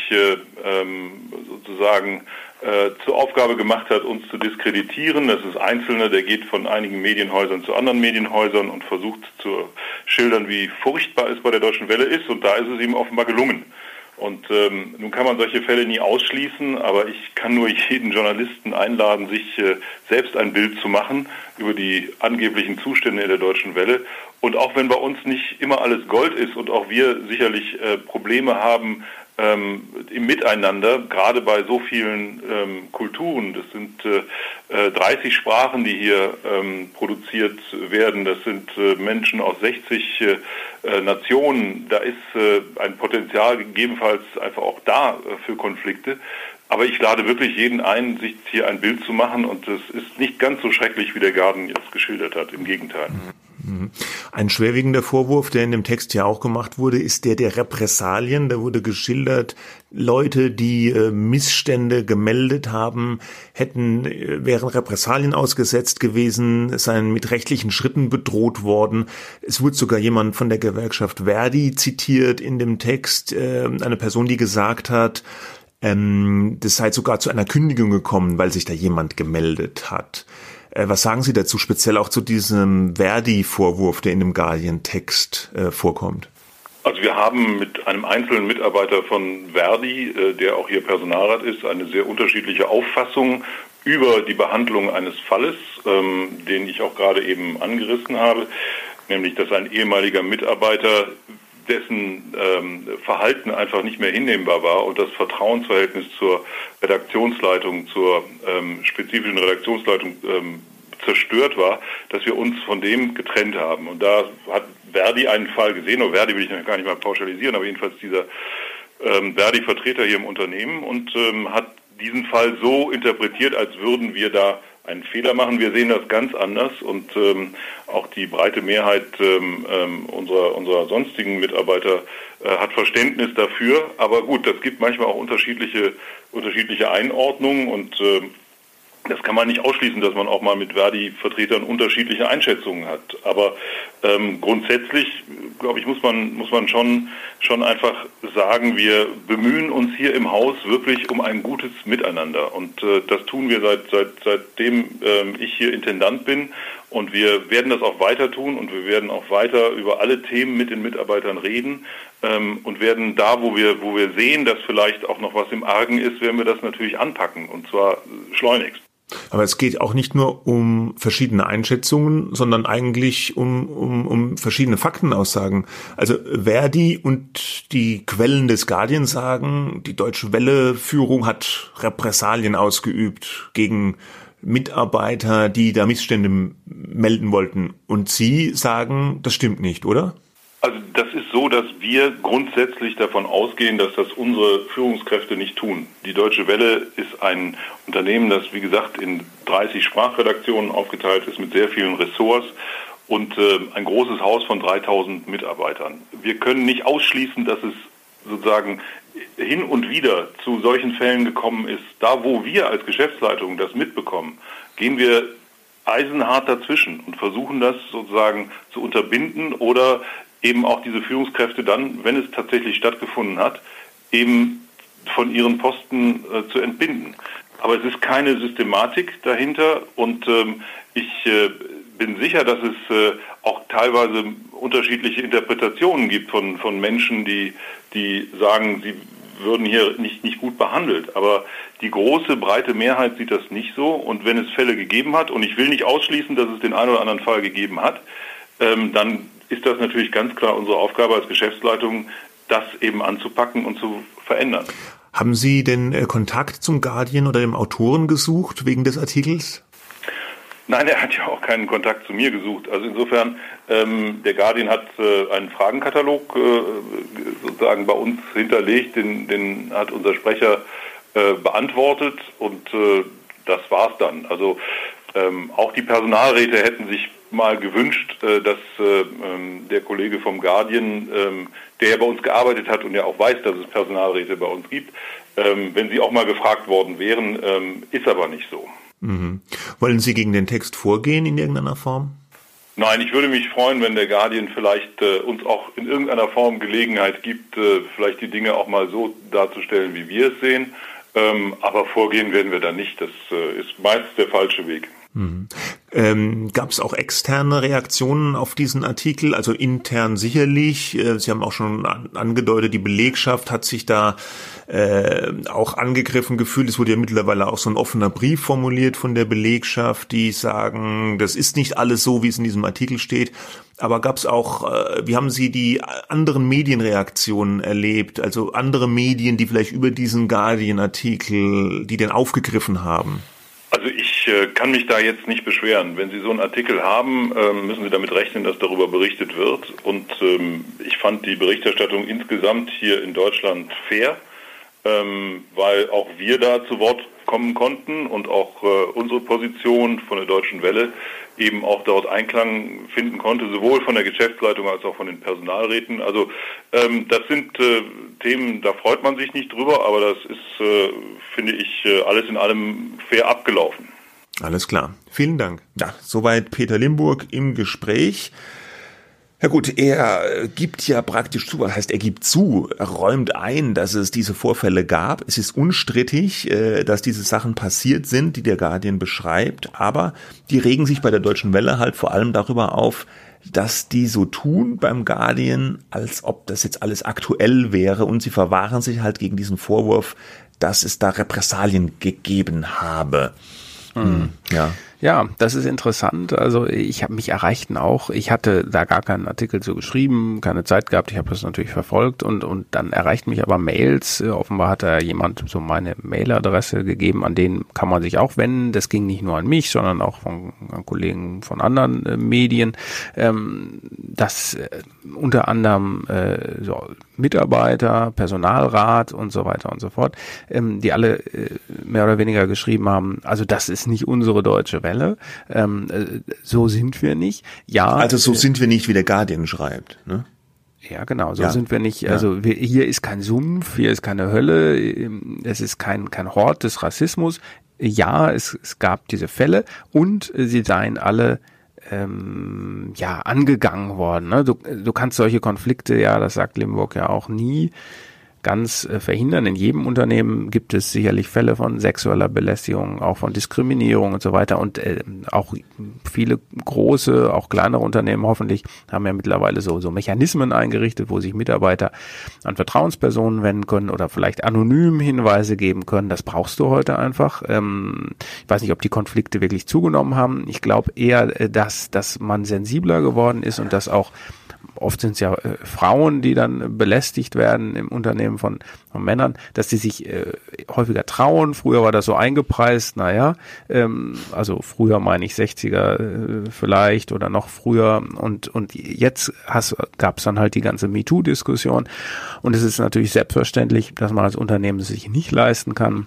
ähm, sozusagen zur Aufgabe gemacht hat, uns zu diskreditieren. Das ist Einzelne, der geht von einigen Medienhäusern zu anderen Medienhäusern und versucht zu schildern, wie furchtbar es bei der Deutschen Welle ist. Und da ist es ihm offenbar gelungen. Und ähm, nun kann man solche Fälle nie ausschließen, aber ich kann nur jeden Journalisten einladen, sich äh, selbst ein Bild zu machen über die angeblichen Zustände in der deutschen Welle. Und auch wenn bei uns nicht immer alles Gold ist und auch wir sicherlich äh, Probleme haben, ähm, im Miteinander, gerade bei so vielen ähm, Kulturen. Das sind äh, 30 äh, Sprachen, die hier ähm, produziert werden. Das sind äh, Menschen aus 60 äh, äh, Nationen. Da ist ein Potenzial gegebenenfalls einfach auch da für Konflikte. Aber ich lade wirklich jeden ein, sich hier ein Bild zu machen und es ist nicht ganz so schrecklich, wie der Garden jetzt geschildert hat. Im Gegenteil. Mhm. Mhm. Ein schwerwiegender Vorwurf, der in dem Text ja auch gemacht wurde, ist der der Repressalien. Da wurde geschildert, Leute, die äh, Missstände gemeldet haben, hätten, äh, wären Repressalien ausgesetzt gewesen, seien mit rechtlichen Schritten bedroht worden. Es wurde sogar jemand von der Gewerkschaft Verdi zitiert in dem Text, äh, eine Person, die gesagt hat, ähm, das sei sogar zu einer Kündigung gekommen, weil sich da jemand gemeldet hat. Äh, was sagen Sie dazu, speziell auch zu diesem Verdi-Vorwurf, der in dem Guardian-Text äh, vorkommt? Also wir haben mit einem einzelnen Mitarbeiter von Verdi, äh, der auch hier Personalrat ist, eine sehr unterschiedliche Auffassung über die Behandlung eines Falles, ähm, den ich auch gerade eben angerissen habe, nämlich dass ein ehemaliger Mitarbeiter dessen ähm, Verhalten einfach nicht mehr hinnehmbar war und das Vertrauensverhältnis zur Redaktionsleitung, zur ähm, spezifischen Redaktionsleitung ähm, zerstört war, dass wir uns von dem getrennt haben. Und da hat Verdi einen Fall gesehen, oder Verdi will ich gar nicht mal pauschalisieren, aber jedenfalls dieser ähm, Verdi-Vertreter hier im Unternehmen und ähm, hat diesen Fall so interpretiert, als würden wir da einen Fehler machen. Wir sehen das ganz anders und ähm, auch die breite Mehrheit ähm, ähm, unserer, unserer sonstigen Mitarbeiter äh, hat Verständnis dafür. Aber gut, das gibt manchmal auch unterschiedliche, unterschiedliche Einordnungen und äh, das kann man nicht ausschließen, dass man auch mal mit Verdi-Vertretern unterschiedliche Einschätzungen hat. Aber ähm, grundsätzlich, glaube ich, muss man, muss man schon, schon einfach sagen, wir bemühen uns hier im Haus wirklich um ein gutes Miteinander. Und äh, das tun wir seit, seit, seitdem ähm, ich hier Intendant bin. Und wir werden das auch weiter tun und wir werden auch weiter über alle Themen mit den Mitarbeitern reden ähm, und werden da, wo wir, wo wir sehen, dass vielleicht auch noch was im Argen ist, werden wir das natürlich anpacken und zwar schleunigst. Aber es geht auch nicht nur um verschiedene Einschätzungen, sondern eigentlich um, um, um verschiedene Faktenaussagen. Also Verdi und die Quellen des Guardian sagen, die Deutsche Welle-Führung hat Repressalien ausgeübt gegen Mitarbeiter, die da Missstände melden wollten. Und Sie sagen, das stimmt nicht, oder? Also das ist so, dass wir grundsätzlich davon ausgehen, dass das unsere Führungskräfte nicht tun. Die Deutsche Welle ist ein Unternehmen, das wie gesagt in 30 Sprachredaktionen aufgeteilt ist mit sehr vielen Ressorts und äh, ein großes Haus von 3000 Mitarbeitern. Wir können nicht ausschließen, dass es sozusagen hin und wieder zu solchen Fällen gekommen ist. Da, wo wir als Geschäftsleitung das mitbekommen, gehen wir eisenhart dazwischen und versuchen das sozusagen zu unterbinden oder eben auch diese Führungskräfte dann, wenn es tatsächlich stattgefunden hat, eben von ihren Posten äh, zu entbinden. Aber es ist keine Systematik dahinter und ähm, ich äh, bin sicher, dass es äh, auch teilweise unterschiedliche Interpretationen gibt von, von Menschen, die, die sagen, sie würden hier nicht, nicht gut behandelt. Aber die große, breite Mehrheit sieht das nicht so. Und wenn es Fälle gegeben hat, und ich will nicht ausschließen, dass es den einen oder anderen Fall gegeben hat, ähm, dann ist das natürlich ganz klar unsere Aufgabe als Geschäftsleitung, das eben anzupacken und zu verändern. Haben Sie denn äh, Kontakt zum Guardian oder dem Autoren gesucht wegen des Artikels? Nein, er hat ja auch keinen Kontakt zu mir gesucht. Also insofern, ähm, der Guardian hat äh, einen Fragenkatalog äh, sozusagen bei uns hinterlegt, den, den hat unser Sprecher äh, beantwortet und äh, das war's dann. Also ähm, auch die Personalräte hätten sich mal gewünscht, äh, dass äh, ähm, der Kollege vom Guardian, ähm, der ja bei uns gearbeitet hat und ja auch weiß, dass es Personalräte bei uns gibt, ähm, wenn sie auch mal gefragt worden wären, ist aber nicht so. Mhm. Wollen Sie gegen den Text vorgehen in irgendeiner Form? Nein, ich würde mich freuen, wenn der Guardian vielleicht äh, uns auch in irgendeiner Form Gelegenheit gibt, äh, vielleicht die Dinge auch mal so darzustellen, wie wir es sehen. Ähm, aber vorgehen werden wir da nicht. Das äh, ist meist der falsche Weg. Mhm. Ähm, Gab es auch externe Reaktionen auf diesen Artikel? Also intern sicherlich. Äh, Sie haben auch schon an, angedeutet, die Belegschaft hat sich da äh, auch angegriffen gefühlt. Es wurde ja mittlerweile auch so ein offener Brief formuliert von der Belegschaft, die sagen, das ist nicht alles so, wie es in diesem Artikel steht. Aber gab es auch, äh, wie haben Sie die anderen Medienreaktionen erlebt? Also andere Medien, die vielleicht über diesen Guardian-Artikel, die den aufgegriffen haben? Also ich äh, kann mich da jetzt nicht beschweren. Wenn Sie so einen Artikel haben, äh, müssen Sie damit rechnen, dass darüber berichtet wird. Und ähm, ich fand die Berichterstattung insgesamt hier in Deutschland fair, ähm, weil auch wir da zu Wort kommen konnten und auch äh, unsere Position von der Deutschen Welle eben auch dort Einklang finden konnte, sowohl von der Geschäftsleitung als auch von den Personalräten. Also ähm, das sind äh, Themen, da freut man sich nicht drüber, aber das ist, äh, finde ich, alles in allem fair abgelaufen. Alles klar. Vielen Dank. Ja, soweit Peter Limburg im Gespräch. Ja gut, er gibt ja praktisch zu, was heißt, er gibt zu, er räumt ein, dass es diese Vorfälle gab. Es ist unstrittig, äh, dass diese Sachen passiert sind, die der Guardian beschreibt, aber die regen sich bei der Deutschen Welle halt vor allem darüber auf, dass die so tun beim Guardian, als ob das jetzt alles aktuell wäre und sie verwahren sich halt gegen diesen Vorwurf, dass es da Repressalien gegeben habe. Hm. Ja. Ja, das ist interessant. Also ich habe mich erreichten auch. Ich hatte da gar keinen Artikel zu geschrieben, keine Zeit gehabt. Ich habe das natürlich verfolgt und und dann erreichten mich aber Mails. Offenbar hat da jemand so meine Mailadresse gegeben, an denen kann man sich auch wenden. Das ging nicht nur an mich, sondern auch von Kollegen von anderen äh, Medien. Ähm, dass äh, unter anderem äh, so Mitarbeiter, Personalrat und so weiter und so fort, ähm, die alle äh, mehr oder weniger geschrieben haben. Also das ist nicht unsere deutsche Welt. Quelle. Ähm, äh, so sind wir nicht. Ja. Also so sind wir nicht, wie der Guardian schreibt. Ne? Ja, genau, so ja. sind wir nicht. Also wir, hier ist kein Sumpf, hier ist keine Hölle, es ist kein, kein Hort des Rassismus. Ja, es, es gab diese Fälle und sie seien alle ähm, ja angegangen worden. Ne? Du, du kannst solche Konflikte, ja, das sagt Limburg ja auch nie ganz äh, verhindern. In jedem Unternehmen gibt es sicherlich Fälle von sexueller Belästigung, auch von Diskriminierung und so weiter. Und äh, auch viele große, auch kleinere Unternehmen hoffentlich haben ja mittlerweile so, so Mechanismen eingerichtet, wo sich Mitarbeiter an Vertrauenspersonen wenden können oder vielleicht anonym Hinweise geben können. Das brauchst du heute einfach. Ähm, ich weiß nicht, ob die Konflikte wirklich zugenommen haben. Ich glaube eher, äh, dass, dass man sensibler geworden ist und dass auch oft sind es ja äh, Frauen, die dann belästigt werden im Unternehmen von, von Männern, dass die sich äh, häufiger trauen. Früher war das so eingepreist, naja, ähm, also früher meine ich 60er äh, vielleicht oder noch früher und, und jetzt gab es dann halt die ganze MeToo-Diskussion und es ist natürlich selbstverständlich, dass man als Unternehmen sich nicht leisten kann,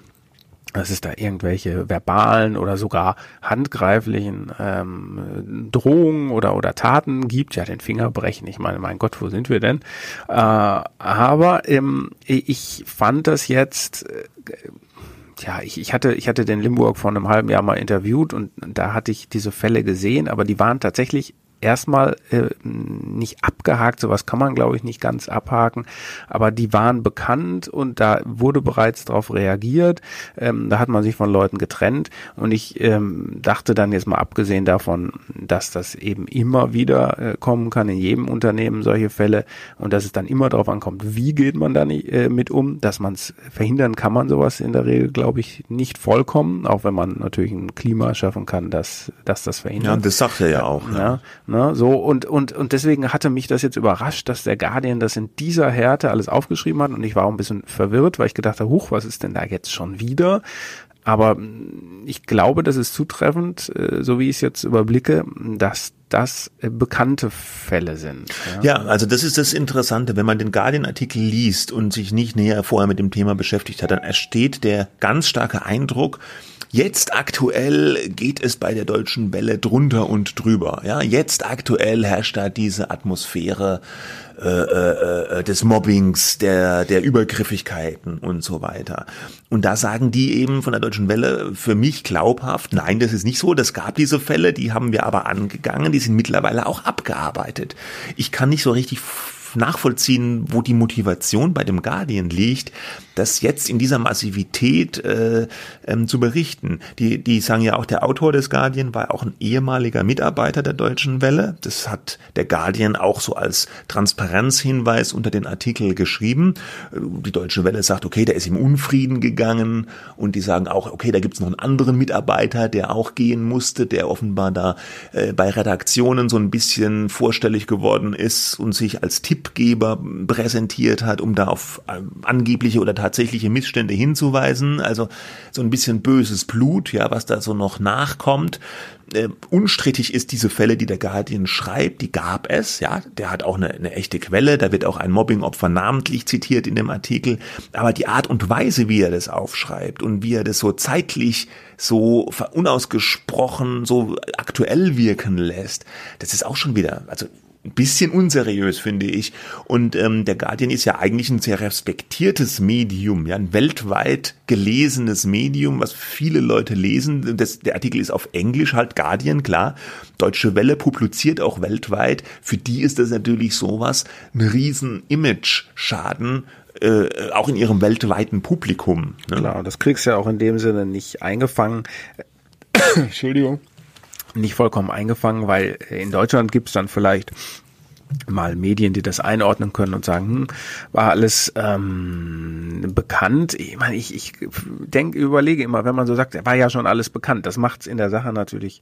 dass es da irgendwelche verbalen oder sogar handgreiflichen ähm, Drohungen oder oder Taten gibt, ja den Finger brechen. Ich meine, mein Gott, wo sind wir denn? Äh, aber ähm, ich fand das jetzt äh, ja, ich, ich hatte, ich hatte den Limburg vor einem halben Jahr mal interviewt und da hatte ich diese Fälle gesehen, aber die waren tatsächlich erstmal äh, nicht abgehakt, sowas kann man glaube ich nicht ganz abhaken, aber die waren bekannt und da wurde bereits darauf reagiert, ähm, da hat man sich von Leuten getrennt und ich ähm, dachte dann jetzt mal abgesehen davon, dass das eben immer wieder äh, kommen kann in jedem Unternehmen solche Fälle und dass es dann immer darauf ankommt, wie geht man da nicht, äh, mit um, dass man es verhindern kann man sowas in der Regel glaube ich nicht vollkommen, auch wenn man natürlich ein Klima schaffen kann, dass, dass das verhindert. Ja, das sagt er ja auch. Ja. ja Ne, so und und und deswegen hatte mich das jetzt überrascht, dass der Guardian das in dieser Härte alles aufgeschrieben hat und ich war auch ein bisschen verwirrt, weil ich gedacht habe, huch, was ist denn da jetzt schon wieder? Aber mm, ich glaube, das ist zutreffend, äh, so wie ich es jetzt überblicke, dass das äh, bekannte Fälle sind. Ja. ja, also das ist das Interessante. Wenn man den Guardian-Artikel liest und sich nicht näher vorher mit dem Thema beschäftigt hat, dann entsteht der ganz starke Eindruck, Jetzt aktuell geht es bei der deutschen Welle drunter und drüber. Ja, jetzt aktuell herrscht da diese Atmosphäre äh, äh, äh, des Mobbings, der der Übergriffigkeiten und so weiter. Und da sagen die eben von der deutschen Welle für mich glaubhaft, nein, das ist nicht so. Das gab diese Fälle, die haben wir aber angegangen, die sind mittlerweile auch abgearbeitet. Ich kann nicht so richtig nachvollziehen, wo die Motivation bei dem Guardian liegt, das jetzt in dieser Massivität äh, ähm, zu berichten. Die, die sagen ja auch, der Autor des Guardian war auch ein ehemaliger Mitarbeiter der Deutschen Welle. Das hat der Guardian auch so als Transparenzhinweis unter den Artikel geschrieben. Die Deutsche Welle sagt, okay, der ist im Unfrieden gegangen und die sagen auch, okay, da gibt's noch einen anderen Mitarbeiter, der auch gehen musste, der offenbar da äh, bei Redaktionen so ein bisschen vorstellig geworden ist und sich als Tippgeber präsentiert hat, um da auf äh, angebliche oder tatsächliche Missstände hinzuweisen. Also so ein bisschen böses Blut, ja, was da so noch nachkommt. Äh, unstrittig ist diese Fälle, die der Guardian schreibt, die gab es, ja, der hat auch eine, eine echte Quelle, da wird auch ein Mobbingopfer namentlich zitiert in dem Artikel, aber die Art und Weise, wie er das aufschreibt und wie er das so zeitlich so unausgesprochen, so aktuell wirken lässt, das ist auch schon wieder, also ein bisschen unseriös, finde ich. Und ähm, der Guardian ist ja eigentlich ein sehr respektiertes Medium, ja, ein weltweit gelesenes Medium, was viele Leute lesen. Das, der Artikel ist auf Englisch, halt Guardian, klar. Deutsche Welle publiziert auch weltweit. Für die ist das natürlich sowas, ein riesen Image-Schaden, äh, auch in ihrem weltweiten Publikum. Ne? Klar, das kriegst du ja auch in dem Sinne nicht eingefangen. Entschuldigung nicht vollkommen eingefangen, weil in Deutschland gibt's dann vielleicht mal Medien, die das einordnen können und sagen, hm, war alles ähm, bekannt. Ich meine, ich, ich denke, überlege immer, wenn man so sagt, war ja schon alles bekannt. Das macht's in der Sache natürlich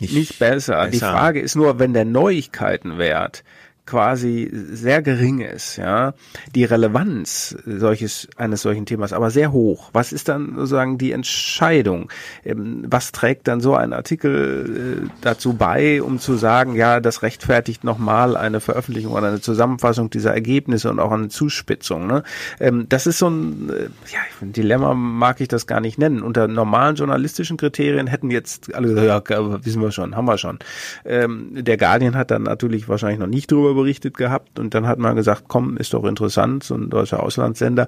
nicht, nicht besser. besser. Die Frage ist nur, wenn der Neuigkeitenwert quasi sehr gering ist, ja, die Relevanz solches, eines solchen Themas aber sehr hoch. Was ist dann sozusagen die Entscheidung? Ähm, was trägt dann so ein Artikel äh, dazu bei, um zu sagen, ja, das rechtfertigt nochmal eine Veröffentlichung oder eine Zusammenfassung dieser Ergebnisse und auch eine Zuspitzung, ne? Ähm, das ist so ein, äh, ja, ein Dilemma mag ich das gar nicht nennen. Unter normalen journalistischen Kriterien hätten jetzt alle gesagt, ja, wissen wir schon, haben wir schon. Ähm, der Guardian hat dann natürlich wahrscheinlich noch nicht drüber berichtet gehabt und dann hat man gesagt, komm, ist doch interessant, so ein deutscher Auslandssender.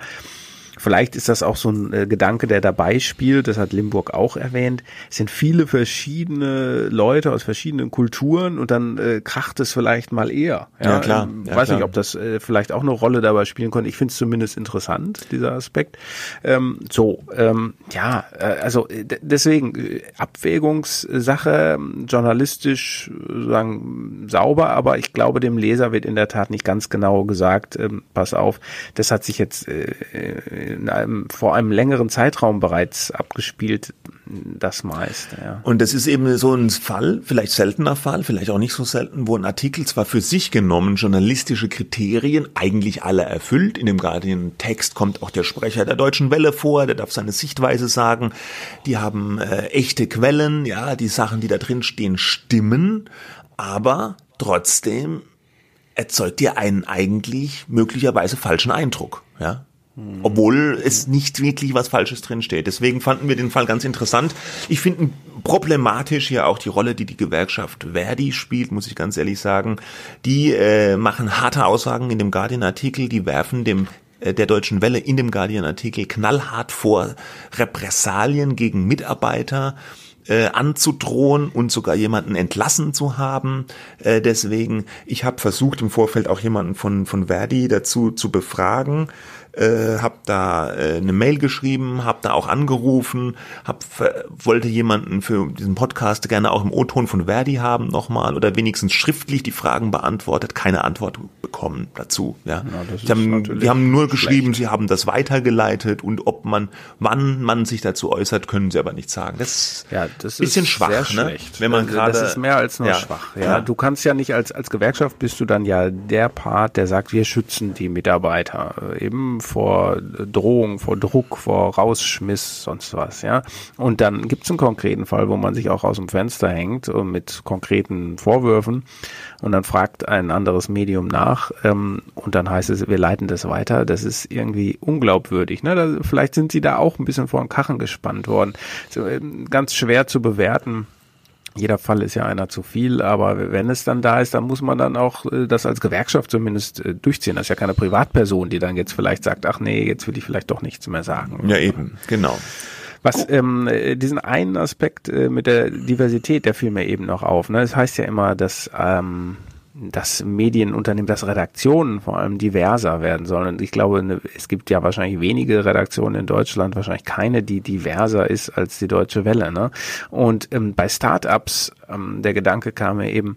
Vielleicht ist das auch so ein äh, Gedanke, der dabei spielt, das hat Limburg auch erwähnt. Es sind viele verschiedene Leute aus verschiedenen Kulturen und dann äh, kracht es vielleicht mal eher. Ja, ja klar. Ähm, ja, weiß klar. nicht, ob das äh, vielleicht auch eine Rolle dabei spielen konnte. Ich finde es zumindest interessant, dieser Aspekt. Ähm, so, ähm, ja, äh, also äh, deswegen äh, Abwägungssache, journalistisch sagen sauber, aber ich glaube, dem Leser wird in der Tat nicht ganz genau gesagt, ähm, pass auf, das hat sich jetzt in einem, vor einem längeren Zeitraum bereits abgespielt, das meiste. Ja. Und das ist eben so ein Fall, vielleicht seltener Fall, vielleicht auch nicht so selten, wo ein Artikel zwar für sich genommen journalistische Kriterien eigentlich alle erfüllt. In dem Guardian-Text kommt auch der Sprecher der Deutschen Welle vor, der darf seine Sichtweise sagen. Die haben äh, echte Quellen, ja, die Sachen, die da drin stehen, stimmen, aber trotzdem erzeugt dir einen eigentlich möglicherweise falschen Eindruck, ja obwohl es nicht wirklich was Falsches drin steht. Deswegen fanden wir den Fall ganz interessant. Ich finde problematisch hier auch die Rolle, die die Gewerkschaft Verdi spielt, muss ich ganz ehrlich sagen. Die äh, machen harte Aussagen in dem Guardian-Artikel, die werfen dem äh, der Deutschen Welle in dem Guardian-Artikel knallhart vor Repressalien gegen Mitarbeiter äh, anzudrohen und sogar jemanden entlassen zu haben. Äh, deswegen, ich habe versucht im Vorfeld auch jemanden von, von Verdi dazu zu befragen äh, habe da äh, eine Mail geschrieben, habe da auch angerufen, hab, wollte jemanden für diesen Podcast gerne auch im O-Ton von Verdi haben nochmal oder wenigstens schriftlich die Fragen beantwortet, keine Antwort bekommen dazu. Ja, ja haben, die haben nur geschrieben, schlecht. sie haben das weitergeleitet und ob man, wann man sich dazu äußert, können sie aber nicht sagen. Das ist ja, das ist bisschen schwach, ne? schlecht. Wenn man gerade, das ist mehr als nur ja, schwach. Ja. ja, du kannst ja nicht als als Gewerkschaft bist du dann ja der Part, der sagt, wir schützen die Mitarbeiter äh, eben vor Drohung, vor Druck, vor Rausschmiss, sonst was, ja. Und dann gibt es einen konkreten Fall, wo man sich auch aus dem Fenster hängt und mit konkreten Vorwürfen und dann fragt ein anderes Medium nach ähm, und dann heißt es, wir leiten das weiter. Das ist irgendwie unglaubwürdig. Ne? Da, vielleicht sind sie da auch ein bisschen vor den Kachen gespannt worden. So, ähm, ganz schwer zu bewerten jeder Fall ist ja einer zu viel, aber wenn es dann da ist, dann muss man dann auch äh, das als Gewerkschaft zumindest äh, durchziehen. Das ist ja keine Privatperson, die dann jetzt vielleicht sagt, ach nee, jetzt will ich vielleicht doch nichts mehr sagen. Ja, eben, genau. Was ähm, äh, diesen einen Aspekt äh, mit der Diversität, der fiel mir eben noch auf. Ne? Das heißt ja immer, dass ähm, dass Medienunternehmen, dass Redaktionen vor allem diverser werden sollen. Und ich glaube, ne, es gibt ja wahrscheinlich wenige Redaktionen in Deutschland, wahrscheinlich keine, die diverser ist als die Deutsche Welle. Ne? Und ähm, bei Startups, ähm, der Gedanke kam mir eben,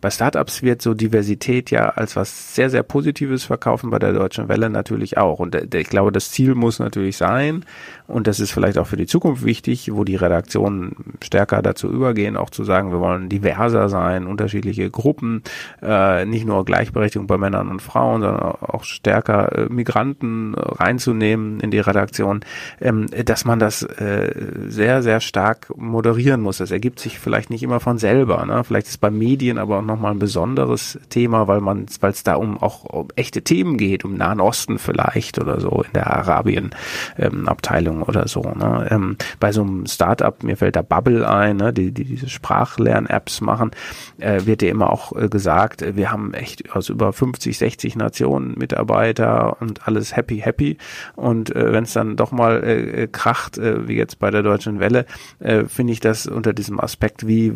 bei Startups wird so Diversität ja als was sehr, sehr Positives verkaufen, bei der Deutschen Welle natürlich auch. Und äh, ich glaube, das Ziel muss natürlich sein, und das ist vielleicht auch für die Zukunft wichtig, wo die Redaktionen stärker dazu übergehen, auch zu sagen, wir wollen diverser sein, unterschiedliche Gruppen, äh, nicht nur Gleichberechtigung bei Männern und Frauen, sondern auch stärker äh, Migranten reinzunehmen in die Redaktion, ähm, dass man das äh, sehr, sehr stark moderieren muss. Das ergibt sich vielleicht nicht immer von selber. Ne? Vielleicht ist bei Medien aber auch nochmal ein besonderes Thema, weil man, weil es da um auch um echte Themen geht, um Nahen Osten vielleicht oder so in der Arabien-Abteilung ähm, oder so. Ne? Ähm, bei so einem Startup, mir fällt da Bubble ein, ne? die, die diese Sprachlern-Apps machen, äh, wird dir immer auch äh, gesagt, äh, wir haben echt aus über 50, 60 Nationen Mitarbeiter und alles happy, happy. Und äh, wenn es dann doch mal äh, kracht, äh, wie jetzt bei der Deutschen Welle, äh, finde ich das unter diesem Aspekt, wie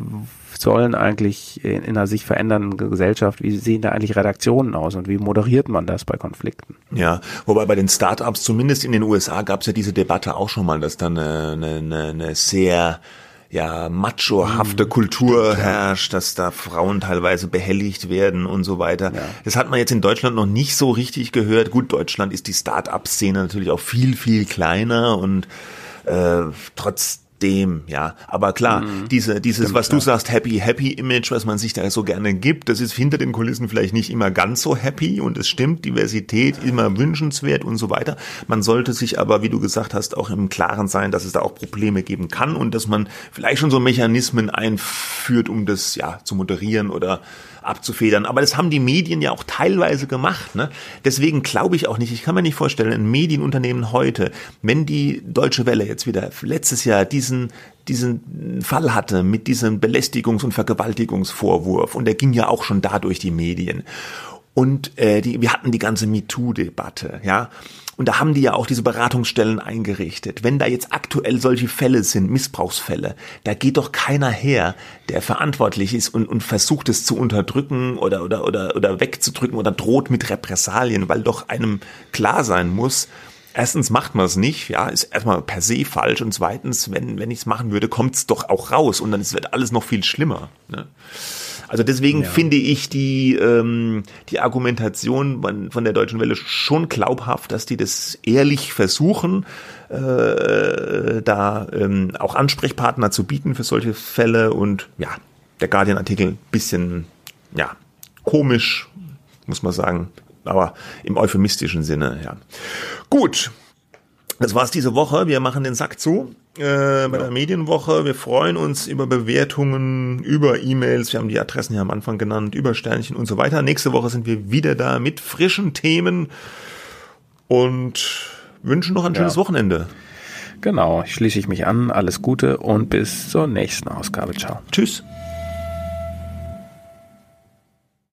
sollen eigentlich in, in einer sich verändernden Gesellschaft, wie sehen da eigentlich Redaktionen aus und wie moderiert man das bei Konflikten? Ja, wobei bei den Startups, zumindest in den USA, gab es ja diese Debatte auch schon mal, dass dann eine, eine, eine sehr ja, machohafte mhm. Kultur herrscht, dass da Frauen teilweise behelligt werden und so weiter. Ja. Das hat man jetzt in Deutschland noch nicht so richtig gehört. Gut, Deutschland ist die Start-up-Szene natürlich auch viel, viel kleiner und äh, trotz dem, ja. Aber klar, mhm. diese, dieses, Stimmt, was du sagst, happy, happy Image, was man sich da so gerne gibt, das ist hinter den Kulissen vielleicht nicht immer ganz so happy und es stimmt, Diversität immer wünschenswert und so weiter. Man sollte sich aber, wie du gesagt hast, auch im Klaren sein, dass es da auch Probleme geben kann und dass man vielleicht schon so Mechanismen einführt, um das, ja, zu moderieren oder abzufedern. Aber das haben die Medien ja auch teilweise gemacht. Ne? Deswegen glaube ich auch nicht, ich kann mir nicht vorstellen, ein Medienunternehmen heute, wenn die Deutsche Welle jetzt wieder letztes Jahr diesen diesen Fall hatte mit diesem Belästigungs- und Vergewaltigungsvorwurf und der ging ja auch schon da durch die Medien und äh, die, wir hatten die ganze MeToo-Debatte, ja. Und da haben die ja auch diese Beratungsstellen eingerichtet. Wenn da jetzt aktuell solche Fälle sind, Missbrauchsfälle, da geht doch keiner her, der verantwortlich ist und, und versucht es zu unterdrücken oder, oder, oder, oder wegzudrücken oder droht mit Repressalien, weil doch einem klar sein muss, erstens macht man es nicht, ja, ist erstmal per se falsch und zweitens, wenn, wenn ich es machen würde, kommt es doch auch raus und dann wird alles noch viel schlimmer. Ne? Also deswegen ja. finde ich die, ähm, die Argumentation von, von der Deutschen Welle schon glaubhaft, dass die das ehrlich versuchen, äh, da ähm, auch Ansprechpartner zu bieten für solche Fälle und ja, der Guardian-Artikel bisschen, ja, komisch, muss man sagen, aber im euphemistischen Sinne, ja. Gut, das war's diese Woche. Wir machen den Sack zu äh, bei ja. der Medienwoche. Wir freuen uns über Bewertungen, über E-Mails. Wir haben die Adressen ja am Anfang genannt, über Sternchen und so weiter. Nächste Woche sind wir wieder da mit frischen Themen und wünschen noch ein schönes ja. Wochenende. Genau, schließe ich mich an. Alles Gute und bis zur nächsten Ausgabe. Ciao. Tschüss.